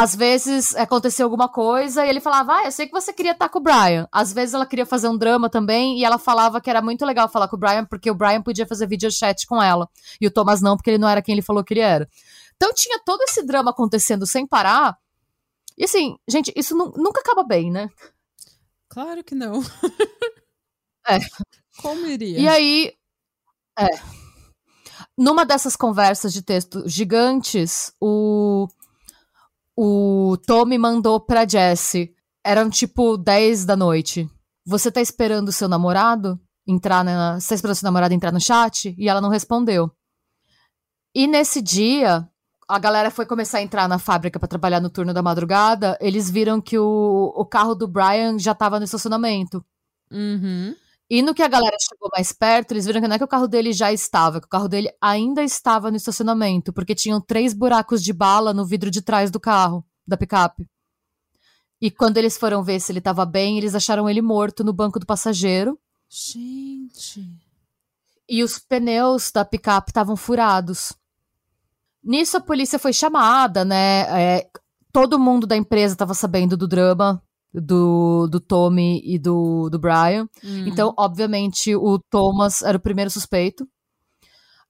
Às vezes aconteceu alguma coisa e ele falava, ah, eu sei que você queria estar com o Brian. Às vezes ela queria fazer um drama também e ela falava que era muito legal falar com o Brian porque o Brian podia fazer videochat com ela. E o Thomas não, porque ele não era quem ele falou que ele era. Então tinha todo esse drama acontecendo sem parar. E assim, gente, isso nunca acaba bem, né? Claro que não. é. Como iria? E aí. É. Numa dessas conversas de texto gigantes, o o Tommy mandou pra Jessie. Eram tipo 10 da noite. Você tá esperando o seu namorado entrar na. Você tá esperando o seu namorado entrar no chat? E ela não respondeu. E nesse dia, a galera foi começar a entrar na fábrica para trabalhar no turno da madrugada. Eles viram que o, o carro do Brian já tava no estacionamento. Uhum. E no que a galera chegou mais perto, eles viram que não é que o carro dele já estava, que o carro dele ainda estava no estacionamento, porque tinham três buracos de bala no vidro de trás do carro, da picape. E quando eles foram ver se ele estava bem, eles acharam ele morto no banco do passageiro. Gente. E os pneus da picape estavam furados. Nisso a polícia foi chamada, né? É, todo mundo da empresa estava sabendo do drama do, do Tommy e do, do Brian. Hum. Então, obviamente, o Thomas era o primeiro suspeito.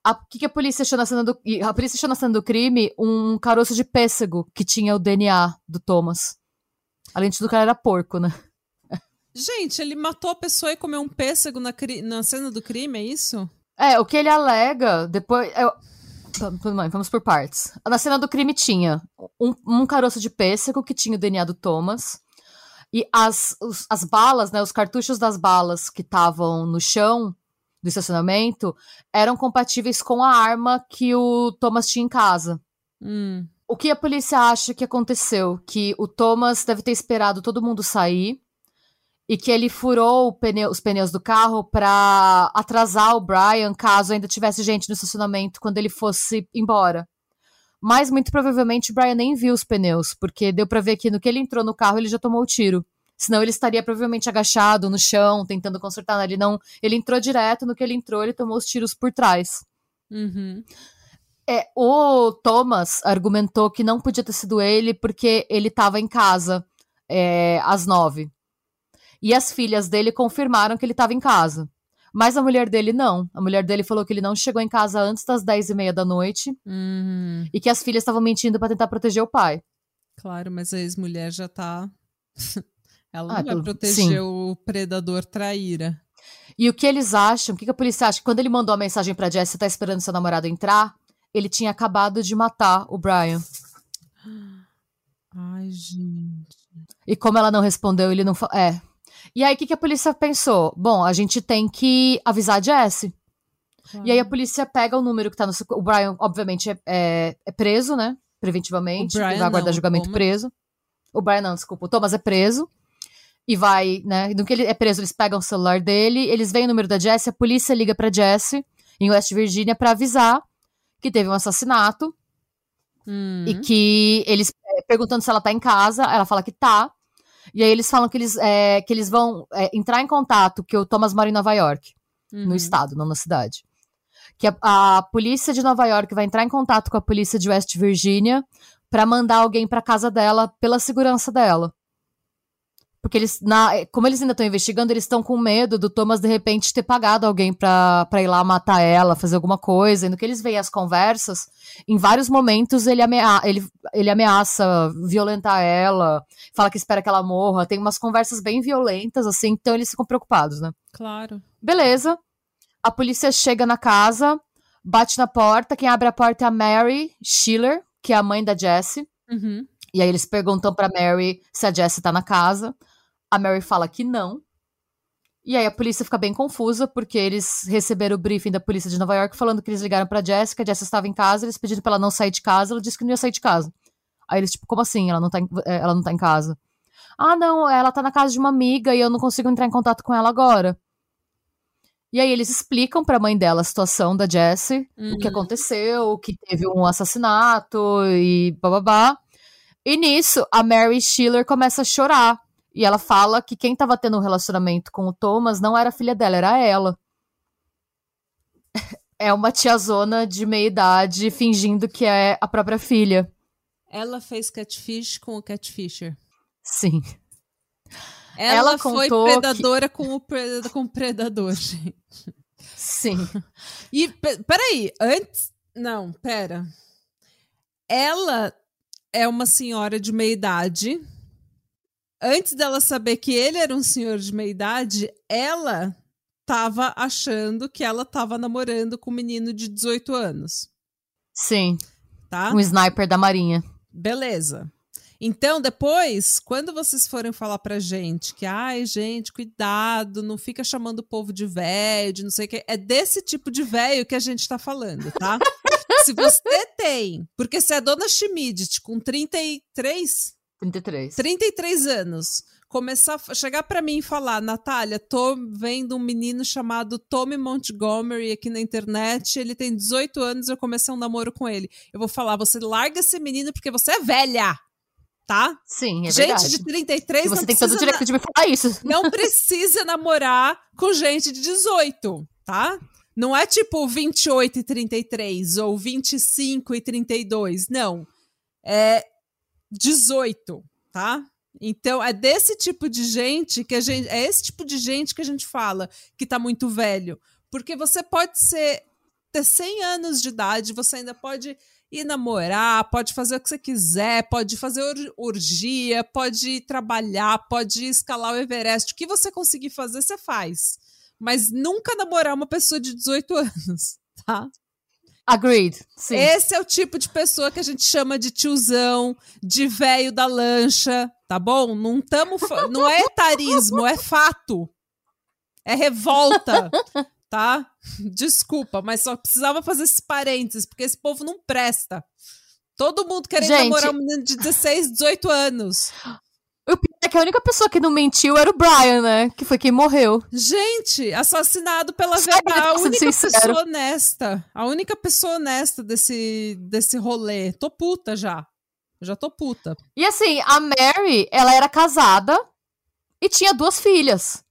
O que, que, a polícia achou na cena do. A polícia achou na cena do crime um caroço de pêssego que tinha o DNA do Thomas. Além de o cara era porco, né? Gente, ele matou a pessoa e comeu um pêssego na, na cena do crime, é isso? É, o que ele alega, depois. Eu... Tudo bem, vamos por partes. Na cena do crime tinha um, um caroço de pêssego que tinha o DNA do Thomas. E as, os, as balas, né, os cartuchos das balas que estavam no chão do estacionamento eram compatíveis com a arma que o Thomas tinha em casa. Hum. O que a polícia acha que aconteceu? Que o Thomas deve ter esperado todo mundo sair e que ele furou pneu, os pneus do carro para atrasar o Brian caso ainda tivesse gente no estacionamento quando ele fosse embora. Mas muito provavelmente o Brian nem viu os pneus, porque deu para ver que no que ele entrou no carro ele já tomou o tiro. Senão ele estaria provavelmente agachado no chão, tentando consertar. Né? Ele não. Ele entrou direto, no que ele entrou, ele tomou os tiros por trás. Uhum. É, o Thomas argumentou que não podia ter sido ele porque ele estava em casa é, às nove. E as filhas dele confirmaram que ele estava em casa. Mas a mulher dele não. A mulher dele falou que ele não chegou em casa antes das 10 e meia da noite. Uhum. E que as filhas estavam mentindo para tentar proteger o pai. Claro, mas a ex-mulher já tá. Ela ah, não vai proteger sim. o predador traíra. E o que eles acham, o que a polícia acha? Quando ele mandou a mensagem pra Jess, você tá esperando seu namorado entrar? Ele tinha acabado de matar o Brian. Ai, gente. E como ela não respondeu, ele não. É, e aí, o que, que a polícia pensou? Bom, a gente tem que avisar a Jesse. E aí a polícia pega o número que tá no. O Brian, obviamente, é, é, é preso, né? Preventivamente. O Brian vai aguardar julgamento preso. O Brian não, desculpa. O Thomas é preso. E vai, né? No que ele é preso, eles pegam o celular dele, eles veem o número da Jesse, a polícia liga pra Jesse, em West Virginia, para avisar que teve um assassinato. Hum. E que eles. É, perguntando se ela tá em casa, ela fala que tá. E aí eles falam que eles, é, que eles vão é, entrar em contato, que o Thomas mora em Nova York, uhum. no estado, não na cidade. Que a, a, polícia de Nova York vai entrar em contato com a polícia de West Virginia para mandar alguém para casa dela pela segurança dela. Porque eles, na, como eles ainda estão investigando, eles estão com medo do Thomas de repente ter pagado alguém pra, pra ir lá matar ela, fazer alguma coisa. E no que eles veem as conversas, em vários momentos ele, amea ele, ele ameaça violentar ela, fala que espera que ela morra. Tem umas conversas bem violentas, assim, então eles ficam preocupados, né? Claro. Beleza. A polícia chega na casa, bate na porta. Quem abre a porta é a Mary Schiller, que é a mãe da Jessie. Uhum. E aí eles perguntam pra Mary se a Jessie tá na casa. A Mary fala que não. E aí a polícia fica bem confusa, porque eles receberam o briefing da polícia de Nova York falando que eles ligaram pra Jessica, a Jessica estava em casa, eles pediram pra ela não sair de casa, ela disse que não ia sair de casa. Aí eles, tipo, como assim? Ela não tá em, é, ela não tá em casa? Ah, não, ela tá na casa de uma amiga e eu não consigo entrar em contato com ela agora. E aí eles explicam pra mãe dela a situação da Jessie, uhum. o que uhum. aconteceu, que teve um assassinato e bababá. E nisso, a Mary Schiller começa a chorar. E ela fala que quem tava tendo um relacionamento com o Thomas não era a filha dela, era ela. É uma tiazona de meia idade fingindo que é a própria filha. Ela fez catfish com o catfisher. Sim. Ela, ela foi predadora que... com, o predador, com o predador, gente. Sim. E, peraí, antes... Não, pera. Ela é uma senhora de meia idade antes dela saber que ele era um senhor de meia idade, ela tava achando que ela tava namorando com um menino de 18 anos. Sim. Tá? Um sniper da Marinha. Beleza. Então, depois, quando vocês forem falar pra gente que, ai, gente, cuidado, não fica chamando o povo de velho, de não sei o que, é desse tipo de velho que a gente tá falando, tá? se você tem, porque se a dona Schmidt com 33, 33. 33 anos. Começar a chegar para mim e falar, Natália, tô vendo um menino chamado Tommy Montgomery aqui na internet, ele tem 18 anos, eu comecei um namoro com ele. Eu vou falar, você larga esse menino porque você é velha. Tá? Sim, é gente verdade. de 33 e você tem todo o direito de me falar isso. Não precisa namorar com gente de 18, tá? Não é tipo 28 e 33 ou 25 e 32, não. É 18, tá? Então, é desse tipo de gente que a gente. É esse tipo de gente que a gente fala que tá muito velho. Porque você pode ser. ter 100 anos de idade, você ainda pode ir namorar, pode fazer o que você quiser, pode fazer orgia, pode trabalhar, pode escalar o Everest. O que você conseguir fazer, você faz. Mas nunca namorar uma pessoa de 18 anos, tá? Agreed. Sim. Esse é o tipo de pessoa que a gente chama de tiozão, de velho da lancha, tá bom? Não tamo, não é etarismo, é fato. É revolta, tá? Desculpa, mas só precisava fazer esses parênteses, porque esse povo não presta. Todo mundo querendo gente... namorar um menino de 16, 18 anos. O pior é que a única pessoa que não mentiu era o Brian, né? Que foi quem morreu. Gente, assassinado pela verdade. A única pessoa honesta. A única pessoa honesta desse, desse rolê. Tô puta já. Já tô puta. E assim, a Mary, ela era casada e tinha duas filhas.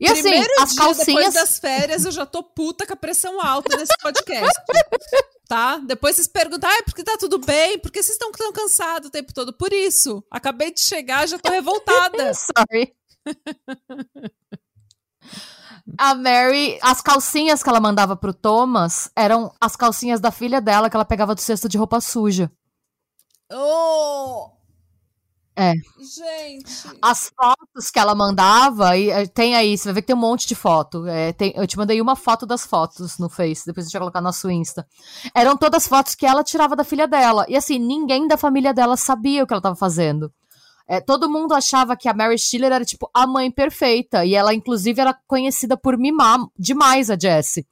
E assim, Primeiro as dia calcinhas. Depois das férias, eu já tô puta com a pressão alta nesse podcast. tá? Depois vocês perguntam, ah, porque tá tudo bem? Por que vocês estão tão cansados o tempo todo? Por isso. Acabei de chegar, já tô revoltada. Sorry. A Mary, as calcinhas que ela mandava pro Thomas eram as calcinhas da filha dela que ela pegava do cesto de roupa suja. Oh! É. Gente. As fotos que ela mandava, e eh, tem aí, você vai ver que tem um monte de foto. É, tem, eu te mandei uma foto das fotos no Face, depois a gente vai colocar no nosso Insta. Eram todas fotos que ela tirava da filha dela. E assim, ninguém da família dela sabia o que ela estava fazendo. É, todo mundo achava que a Mary Schiller era, tipo, a mãe perfeita. E ela, inclusive, era conhecida por mimar demais a Jessie.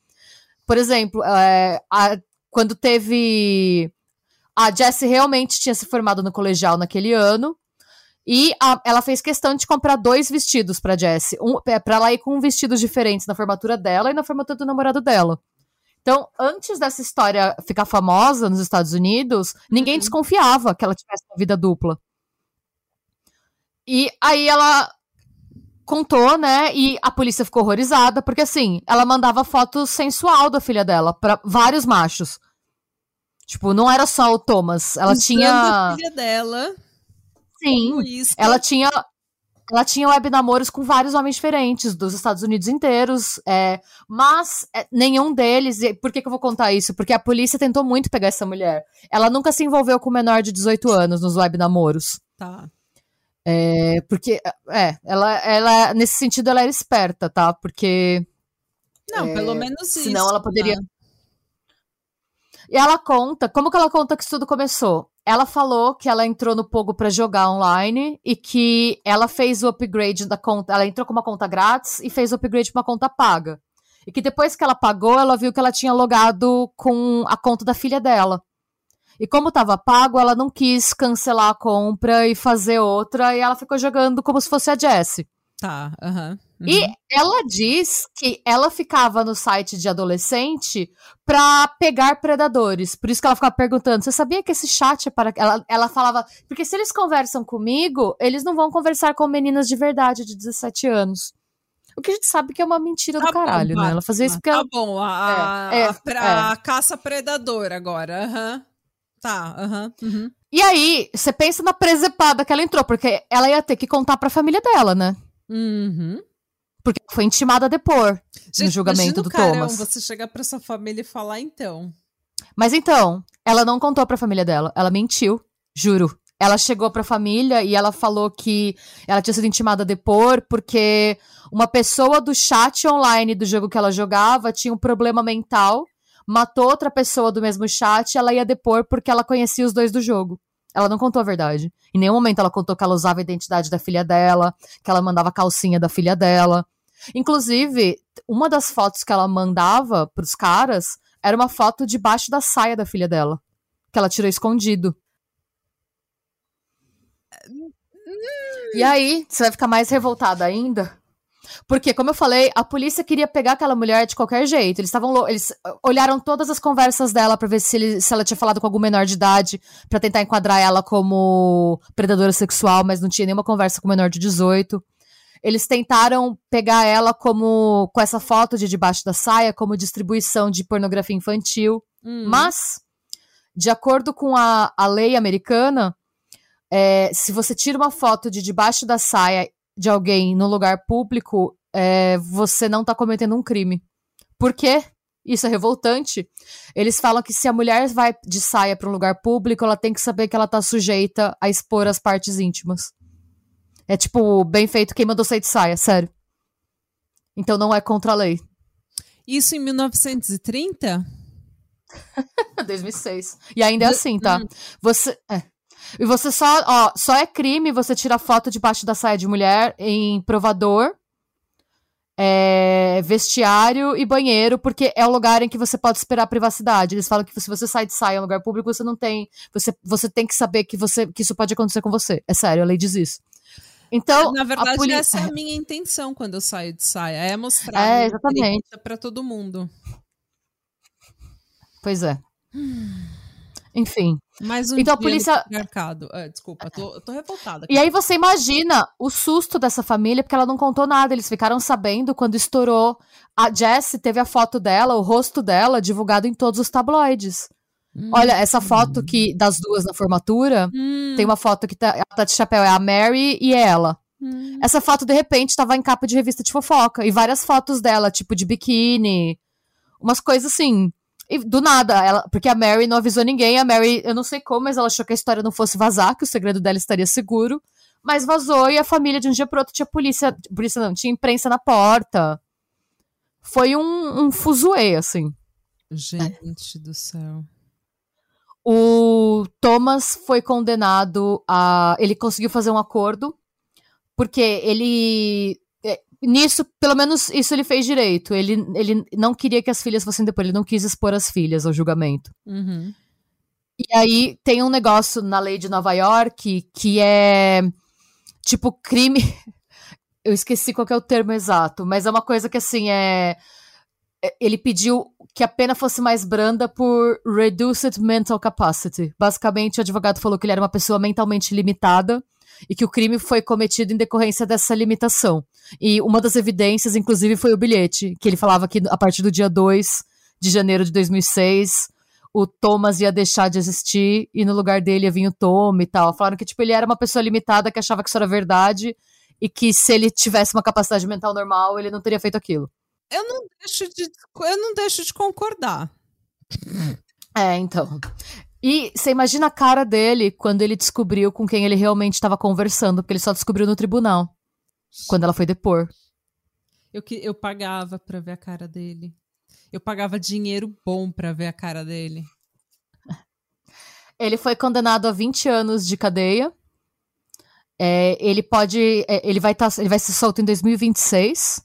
Por exemplo, é, a, quando teve. A Jessie realmente tinha se formado no colegial naquele ano. E a, ela fez questão de comprar dois vestidos pra Jessie. Um, é, pra ela ir com vestidos diferentes na formatura dela e na formatura do namorado dela. Então, antes dessa história ficar famosa nos Estados Unidos, ninguém uhum. desconfiava que ela tivesse uma vida dupla. E aí ela contou, né? E a polícia ficou horrorizada, porque assim, ela mandava foto sensual da filha dela para vários machos. Tipo, não era só o Thomas, ela Usando tinha a filha dela Sim. Ela tinha ela tinha web namoros com vários homens diferentes dos Estados Unidos inteiros, é, mas é, nenhum deles. Por que, que eu vou contar isso? Porque a polícia tentou muito pegar essa mulher. Ela nunca se envolveu com menor de 18 anos nos web namoros. Tá. É, porque, é, ela, ela, nesse sentido, ela era esperta, tá? Porque. Não, pelo é, menos isso. Senão ela poderia. Tá? E ela conta, como que ela conta que isso tudo começou? Ela falou que ela entrou no Pogo para jogar online e que ela fez o upgrade da conta. Ela entrou com uma conta grátis e fez o upgrade para uma conta paga. E que depois que ela pagou, ela viu que ela tinha logado com a conta da filha dela. E como estava pago, ela não quis cancelar a compra e fazer outra, e ela ficou jogando como se fosse a Jessie. Tá, aham. Uhum. E ela diz que ela ficava no site de adolescente pra pegar predadores. Por isso que ela ficava perguntando: você sabia que esse chat é para. Ela, ela falava, porque se eles conversam comigo, eles não vão conversar com meninas de verdade de 17 anos. O que a gente sabe que é uma mentira Tá do caralho, bom, né? Ela fazia isso porque Tá ela. bom, a, É, é, a, pra- a caça predadora agora. Aham. Tá, aham. uhum. E aí, você pensa na presepada que ela entrou, porque ela ia ter que contar pra família dela, né? Uhum. Porque foi intimada a depor no Gente, julgamento imagina o do carão Thomas. você chegar pra sua família e falar então. Mas então, ela não contou pra família dela. Ela mentiu, juro. Ela chegou pra família e ela falou que ela tinha sido intimada a depor porque uma pessoa do chat online do jogo que ela jogava tinha um problema mental, matou outra pessoa do mesmo chat e ela ia depor porque ela conhecia os dois do jogo. Ela não contou a verdade. Em nenhum momento ela contou que ela usava a identidade da filha dela, que ela mandava calcinha da filha dela. Inclusive, uma das fotos que ela mandava pros caras era uma foto debaixo da saia da filha dela, que ela tirou escondido. E aí, você vai ficar mais revoltada ainda? Porque, como eu falei, a polícia queria pegar aquela mulher de qualquer jeito. Eles estavam eles ah, olharam todas as conversas dela pra ver se, ele- se ela tinha falado com algum menor de idade, pra tentar enquadrar ela como predadora sexual, mas não tinha nenhuma conversa com menor de 18. Eles tentaram pegar ela como com essa foto de debaixo da saia como distribuição de pornografia infantil. Hum. Mas, de acordo com a, a lei americana, é, se você tira uma foto de debaixo da saia de alguém no lugar público, é, você não tá cometendo um crime. Por quê? Isso é revoltante. Eles falam que se a mulher vai de saia para um lugar público, ela tem que saber que ela tá sujeita a expor as partes íntimas. É tipo, bem feito quem mandou sair de saia, sério. Então não é contra a lei. Isso em 1930? 2006. E ainda é assim, tá? Você. É. E você só, ó, só é crime você tirar foto debaixo da saia de mulher em provador, é, vestiário e banheiro, porque é o lugar em que você pode esperar a privacidade. Eles falam que se você sai de saia em um lugar público, você não tem. Você, você tem que saber que, você, que isso pode acontecer com você. É sério, a lei diz isso. Então, Na verdade, poli- essa é a minha intenção quando eu saio de saia. É mostrar É, exatamente. pra todo mundo. Pois é. Enfim. Mais um Então, a polícia- patriarcado. Ah, desculpa, tô, tô revoltada. aqui. E aí você imagina o susto dessa família, porque ela não contou nada. Eles ficaram sabendo quando estourou. A Jessie teve a foto dela, o rosto dela, divulgado em todos os tabloides. Hum. Olha, essa foto que das duas na formatura, Hum, tem uma foto que tá, ela tá de chapéu, é a Mary e ela. hum. Essa foto, de repente, tava em capa de revista de fofoca. E várias fotos dela, tipo de biquíni. Umas coisas assim. E do nada, ela, porque a Mary não avisou ninguém. A Mary, eu não sei como, mas ela achou que a história não fosse vazar, que o segredo dela estaria seguro. Mas vazou e a família, de um dia pro outro, tinha polícia. Polícia não, tinha imprensa na porta. Foi um, um fuzuê, assim. Gente do céu. O Thomas foi condenado a. Ele conseguiu fazer um acordo, porque ele. é, Nisso, pelo menos isso ele fez direito. Ele, ele não queria que as filhas fossem depois, ele não quis expor as filhas ao julgamento. Uhum. E aí tem um negócio na lei de Nova York que é tipo crime. Eu esqueci qual é o termo exato, mas é uma coisa que assim é. é- Ele pediu que a pena fosse mais branda por reduced mental capacity. Basicamente, o advogado falou que ele era uma pessoa mentalmente limitada e que o crime foi cometido em decorrência dessa limitação. E uma das evidências, inclusive, foi o bilhete, que ele falava que a partir do dia 2 de janeiro de 2006 o Thomas ia deixar de existir e no lugar dele ia vir o Tom e tal. Falaram que, tipo, ele era uma pessoa limitada que achava que isso era verdade e que se ele tivesse uma capacidade mental normal, ele não teria feito aquilo. Eu não deixo de, eu não deixo de concordar. É, então. E você imagina a cara dele quando ele descobriu com quem ele realmente estava conversando, porque ele só descobriu no tribunal, quando ela foi depor. Eu, que- eu pagava pra ver a cara dele. Eu pagava dinheiro bom pra ver a cara dele. Ele foi condenado a 20 anos de cadeia. É, ele pode. É, ele, vai tá, ele vai ser solto em 2026.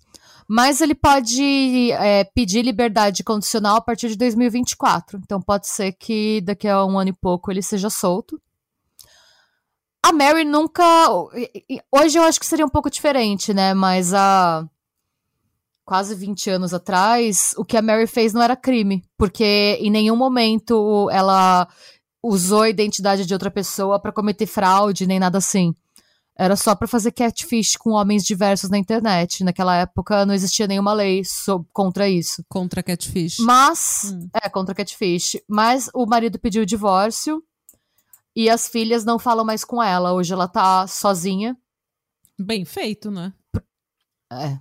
Mas ele pode é, pedir liberdade condicional a partir de 2024. Então pode ser que daqui a um ano e pouco ele seja solto. A Mary nunca. Hoje eu acho que seria um pouco diferente, né? Mas há quase 20 anos atrás, o que a Mary fez não era crime. Porque em nenhum momento ela usou a identidade de outra pessoa para cometer fraude, nem nada assim. Era só para fazer catfish com homens diversos na internet. Naquela época não existia nenhuma lei so contra isso. Contra catfish. Mas. Hum. É, contra catfish. Mas o marido pediu o divórcio e as filhas não falam mais com ela. Hoje ela tá sozinha. Bem feito, né? É.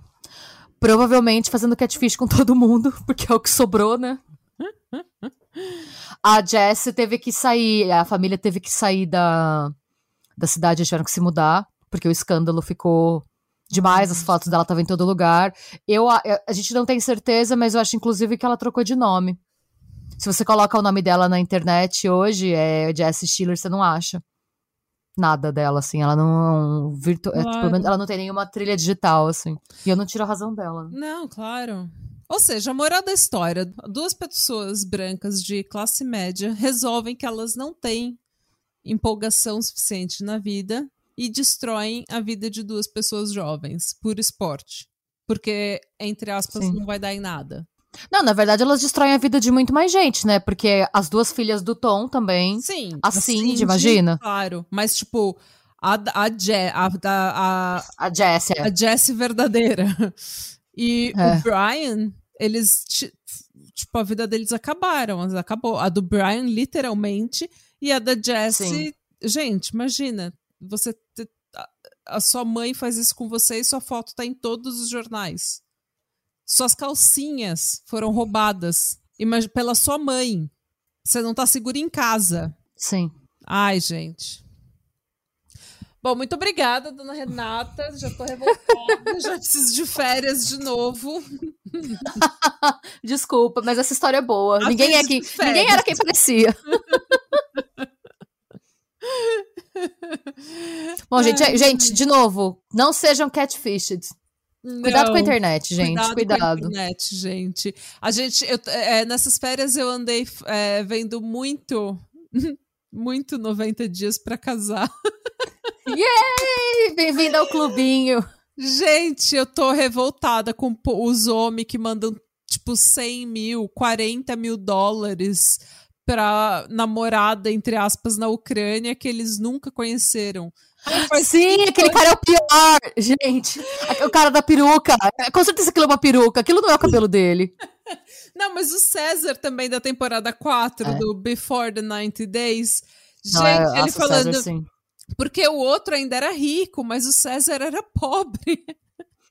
Provavelmente fazendo catfish com todo mundo, porque é o que sobrou, né? a Jess teve que sair, a família teve que sair da da cidade tiveram que se mudar, porque o escândalo ficou demais, as fotos dela estavam em todo lugar. Eu, a, a gente não tem certeza, mas eu acho inclusive que ela trocou de nome. Se você coloca o nome dela na internet hoje, é Jessie Stiller, você não acha nada dela, assim. Ela não. Virtu claro. é, tipo, ela não tem nenhuma trilha digital, assim. E eu não tiro a razão dela. Não, claro. Ou seja, a moral da história: duas pessoas brancas de classe média resolvem que elas não têm empolgação suficiente na vida e destroem a vida de duas pessoas jovens por esporte. Porque, entre aspas, Sim. não vai dar em nada. Não, na verdade, elas destroem a vida de muito mais gente, né? Porque as duas filhas do Tom também. Sim. A Cindy, imagina. Claro. Mas, tipo, a, a, Je, a, a, a, a Jessie. A Jessie verdadeira. E é. o Brian, eles. Tipo, a vida deles acabaram. Acabou. A do Brian, literalmente, e a da Jessie, gente, imagina, você a sua mãe faz isso com você e sua foto tá em todos os jornais. Suas calcinhas foram roubadas pela sua mãe. Você não tá seguro em casa. Sim. Ai, gente. Bom, muito obrigada, dona Renata. Já tô revoltada, já preciso de férias de novo. Desculpa, mas essa história é boa. ninguém é que, ninguém era quem parecia. Bom, gente, Ai, gente, de novo, não sejam catfished. Cuidado com a internet, gente. Cuidado. cuidado. Com a internet, gente. A gente, eu, é, nessas férias eu andei é, vendo muito, muito 90 dias para casar. Yay! Bem-vindo ao clubinho. Gente, eu tô revoltada com os homens que mandam, tipo, 100 mil, 40 mil dólares pra namorada, entre aspas, na Ucrânia que eles nunca conheceram. Sim, aquele cara é o pior, gente. O cara da peruca. Com certeza aquilo é uma peruca. Aquilo não é o cabelo dele. Não, mas o César também da temporada 4 é. do Before the 90 Days. Gente, não, é, ele falando. César, porque o outro ainda era rico, mas o César era pobre.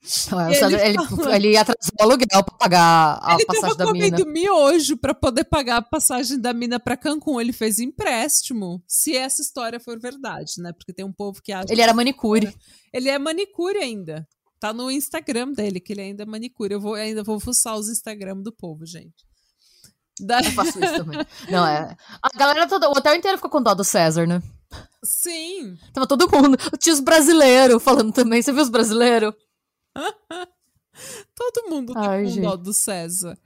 Ele, ele, ele atrasou o aluguel para pagar a ele passagem da mina. Ele tava comendo miojo para poder pagar a passagem da mina para Cancún. Ele fez empréstimo, se essa história for verdade, né? Porque tem um povo que acha... Ele era manicure. Ele é manicure ainda. Tá no Instagram dele, que ele ainda é manicure. Eu vou, ainda vou fuçar os Instagram do povo, gente. Da... Eu faço isso também. Não, é... A galera toda... O hotel inteiro ficou com dó do César, né? Sim. Tava todo mundo. Tinha os brasileiros falando também. Você viu os brasileiros? Todo mundo tá Ai, com gente. dó do César.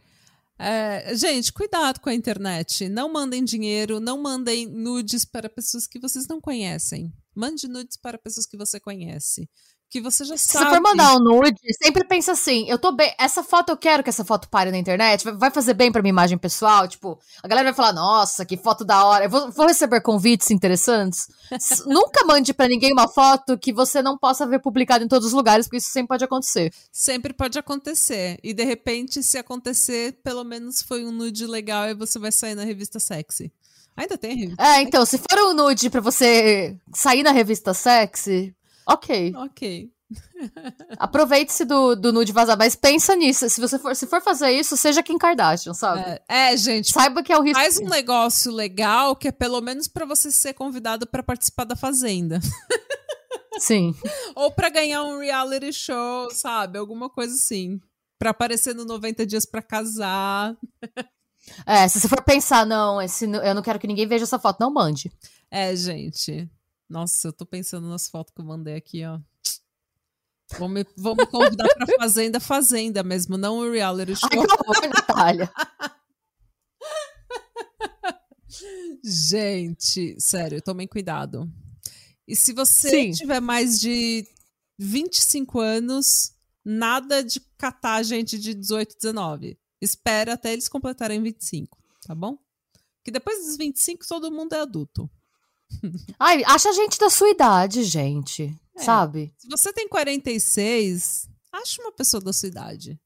É, gente, cuidado com a internet. Não mandem dinheiro, não mandem nudes para pessoas que vocês não conhecem. Mande nudes para pessoas que você conhece que você já Se sabe. Se for mandar um nude, sempre pensa assim: eu tô bem. Essa foto eu quero que essa foto pare na internet. Vai fazer bem pra minha imagem pessoal. Tipo, a galera vai falar: nossa, que foto da hora. Eu vou, vou receber convites interessantes. Nunca mande para ninguém uma foto que você não possa ver publicada em todos os lugares, porque isso sempre pode acontecer. Sempre pode acontecer. E de repente, se acontecer, pelo menos foi um nude legal e você vai sair na revista sexy. Ainda tem revista. É, então, se for um nude pra você sair na revista sexy, Ok. Ok. Aproveite-se do, do nude vazar, mas pensa nisso. Se você for, se for fazer isso, seja Kim Kardashian, sabe? É, é gente. Saiba que é o risco. Faz um negócio legal que é pelo menos para você ser convidado para participar da Fazenda. Sim. Ou para ganhar um reality show, sabe? Alguma coisa assim. Pra aparecer no 90 Dias para Casar. É, se você for pensar, não, esse, eu não quero que ninguém veja essa foto, não mande. É, gente. Nossa, eu tô pensando nas fotos que eu mandei aqui, ó. Vou me, vou me convidar pra Fazenda Fazenda mesmo, não o reality show. Ai, Natália. Gente, sério, tomem cuidado. E se você Sim. tiver mais de 25 anos, nada de catar gente de 18, 19. Espera até eles completarem 25, tá bom? Que depois dos 25 todo mundo é adulto. Ai, acha gente da sua idade, gente. É. Sabe? Se você tem 46, acha uma pessoa da sua idade.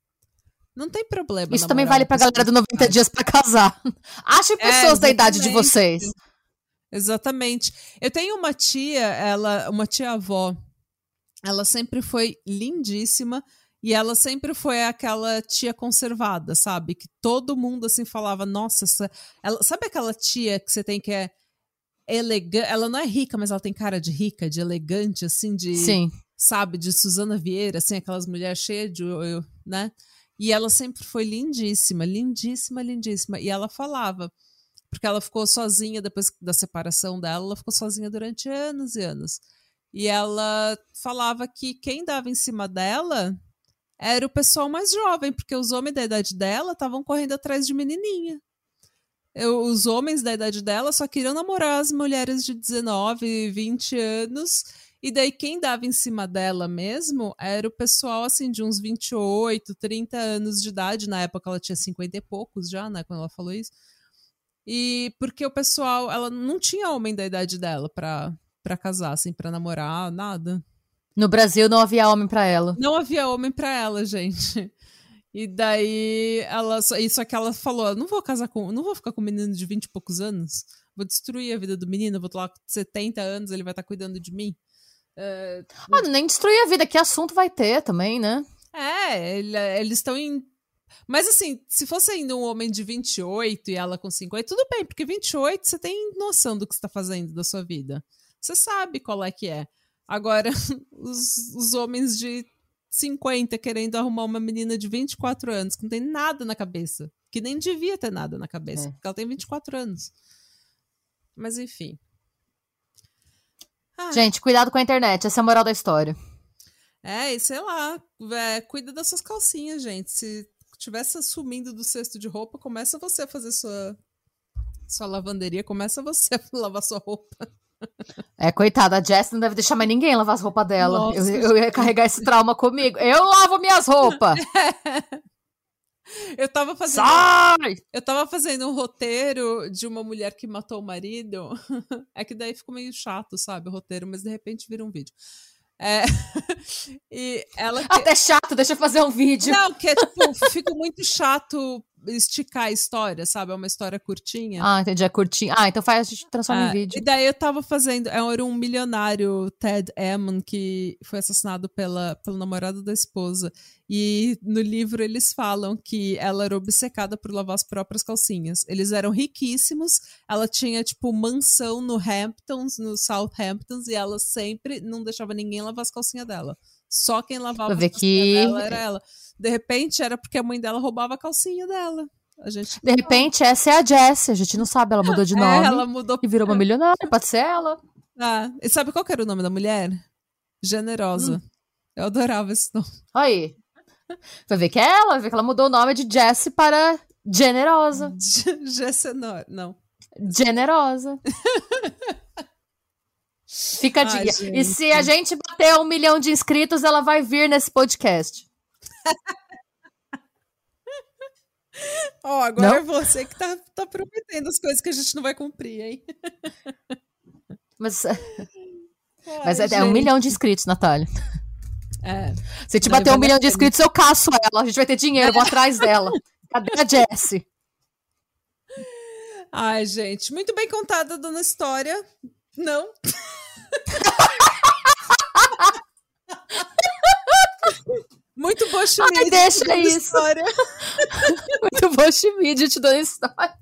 Não tem problema. Isso também vale pra galera do 90 dias para casar. Achem é, pessoas é, da idade de vocês. Exatamente. Eu tenho uma tia, ela, uma tia avó. Ela sempre foi lindíssima e ela sempre foi aquela tia conservada, sabe? Que todo mundo assim falava, nossa, essa... ela... sabe aquela tia que você tem que é elegante, ela não é rica, mas ela tem cara de rica, de elegante assim, de Sim. sabe, de Suzana Vieira, assim, aquelas mulheres cheias de, né? E ela sempre foi lindíssima, lindíssima, lindíssima. E ela falava, porque ela ficou sozinha depois da separação dela, ela ficou sozinha durante anos e anos. E ela falava que quem dava em cima dela era o pessoal mais jovem, porque os homens da idade dela estavam correndo atrás de menininha. Eu, os homens da idade dela só queriam namorar as mulheres de 19, 20 anos e daí quem dava em cima dela mesmo era o pessoal assim de uns 28, 30 anos de idade, na época ela tinha 50 e poucos já, né, quando ela falou isso. E porque o pessoal, ela não tinha homem da idade dela pra, pra casar, assim, pra namorar, nada. No Brasil não havia homem para ela. Não havia homem para ela, gente. E daí ela isso que ela falou, não vou casar com, não vou ficar com um menino de 20 e poucos anos. Vou destruir a vida do menino, vou lá com 70 anos, ele vai estar cuidando de mim. Uh, ah, nem destruir a vida, que assunto vai ter também, né? É, ele, eles estão em. Mas assim, se fosse ainda um homem de 28 e ela com 50, tudo bem, porque 28 você tem noção do que você tá fazendo da sua vida. Você sabe qual é que é. Agora, os, os homens de 50 querendo arrumar uma menina de 24 anos, que não tem nada na cabeça. Que nem devia ter nada na cabeça, é. porque ela tem 24 anos. Mas enfim. Ah. Gente, cuidado com a internet, essa é a moral da história. É, e sei lá, é, cuida das suas calcinhas, gente. Se tivesse sumindo do cesto de roupa, começa você a fazer sua, sua lavanderia, começa você a lavar sua roupa. É, coitada, a Jess não deve deixar mais ninguém lavar as roupas dela. eu, eu, ia carregar esse trauma comigo. Eu lavo minhas roupas! Eu tava fazendo. Sai! Eu tava fazendo um roteiro de uma mulher que matou o marido. É que daí ficou meio chato, sabe? O roteiro, mas de repente vira um vídeo. É, e ela. Até chato, deixa eu fazer um vídeo. Não, que é tipo, fica muito chato esticar a história, sabe? É uma história curtinha. Ah, entendi, é curtinha. Ah, então faz, a gente transforma é, em vídeo. E daí eu tava fazendo, é, era um milionário, Ted Ammon, que foi assassinado pela, pelo namorado da esposa. E no livro eles falam que ela era obcecada por lavar as próprias calcinhas. Eles eram riquíssimos, ela tinha, tipo, mansão no Hamptons, no Southamptons, e ela sempre não deixava ninguém lavar as calcinhas dela. Só quem lavava ver que... dela era ela. De repente era porque a mãe dela roubava a calcinha dela. A gente... De repente, essa é a Jessie, a gente não sabe, ela mudou de é, nome. É, ela mudou. E virou uma milionária, pode ser ela. Ah, e sabe qual era o nome da mulher? Generosa. Hum. Eu adorava esse nome. Aí. Vai ver que é ela, vai ver que ela mudou o nome de Jessie para Generosa. Jessie, não. Generosa. Fica a dica. E se a gente bater um milhão de inscritos, ela vai vir nesse podcast. Ó, oh, agora não? é você que tá, tá prometendo as coisas que a gente não vai cumprir, hein? Mas, Ai, mas é, é, um milhão de inscritos, Natália. É. Se a gente bater um milhão de inscritos, eu caço ela. A gente vai ter dinheiro, vou atrás dela. Cadê a Jessie? Ai, gente, muito bem contada, dona História. Não. Muito bom Ai, deixa isso. História. Muito bom Schmidt te dando história.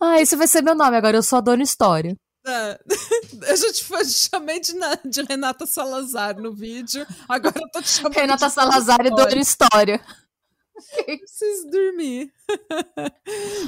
Ah, esse vai ser meu nome agora. Eu sou a Dona História. É. Eu já te chamei de, de, Renata Salazar no vídeo. Agora eu tô te chamando. Renata Salazar e Dona História. Preciso dormir.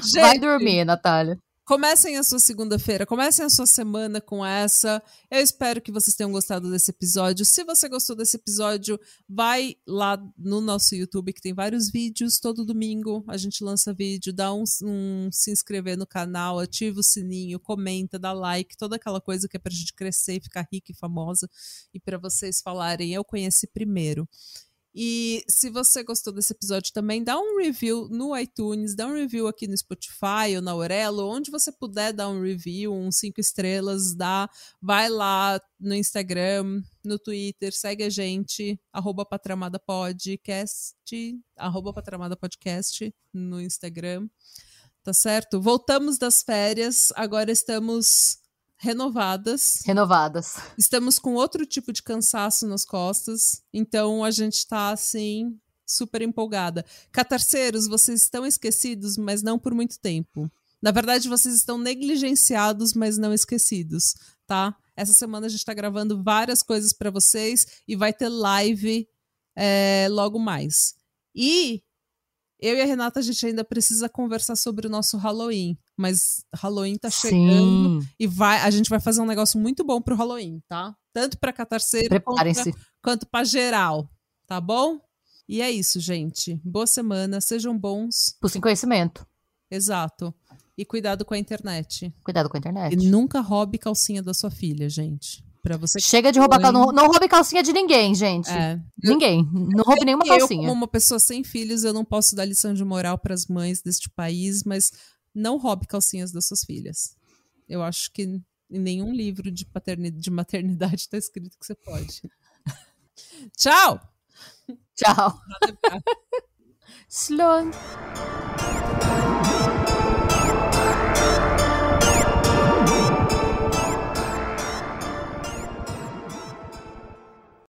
Gente, Vai dormir, Natália. Comecem a sua segunda-feira, comecem a sua semana com essa. Eu espero que vocês tenham gostado desse episódio. Se você gostou desse episódio, vai lá no nosso YouTube, que tem vários vídeos. Todo domingo a gente lança vídeo. Dá um, um se inscrever no canal, ativa o sininho, comenta, dá like, toda aquela coisa que é pra gente crescer e ficar rica e famosa. E para vocês falarem, eu conheci primeiro. E se você gostou desse episódio também, dá um review no iTunes, dá um review aqui no Spotify ou na Aurelo, onde você puder dar um review, uns cinco estrelas, dá. Vai lá no Instagram, no Twitter, segue a gente, arroba Patramada Podcast, arroba Patramada Podcast no Instagram, tá certo? Voltamos das férias, agora estamos renovadas. Renovadas. Estamos com outro tipo de cansaço nas costas, então a gente está assim super empolgada. Catarceiros, vocês estão esquecidos, mas não por muito tempo. Na verdade, vocês estão negligenciados, mas não esquecidos, tá? Essa semana a gente está gravando várias coisas para vocês e vai ter live é, logo mais. E eu e a Renata, a gente ainda precisa conversar sobre o nosso Halloween. Mas Halloween tá chegando Sim. e vai, a gente vai fazer um negócio muito bom pro Halloween, tá? Tanto pra catarceiro quanto, quanto pra geral, tá bom? E é isso, gente. Boa semana, sejam bons. Busquem conhecimento. Exato. E cuidado com a internet. Cuidado com a internet. E nunca roube calcinha da sua filha, gente. Pra você Chega de roubar calcinha. Não, não roube calcinha de ninguém, gente. É. Ninguém. Não roube nenhuma calcinha. Eu, como uma pessoa sem filhos, eu não posso dar lição de moral para as mães deste país, mas não roube calcinhas das suas filhas. Eu acho que em nenhum livro de, paternidade, de maternidade está escrito que você pode. Tchau! Tchau! Sloan!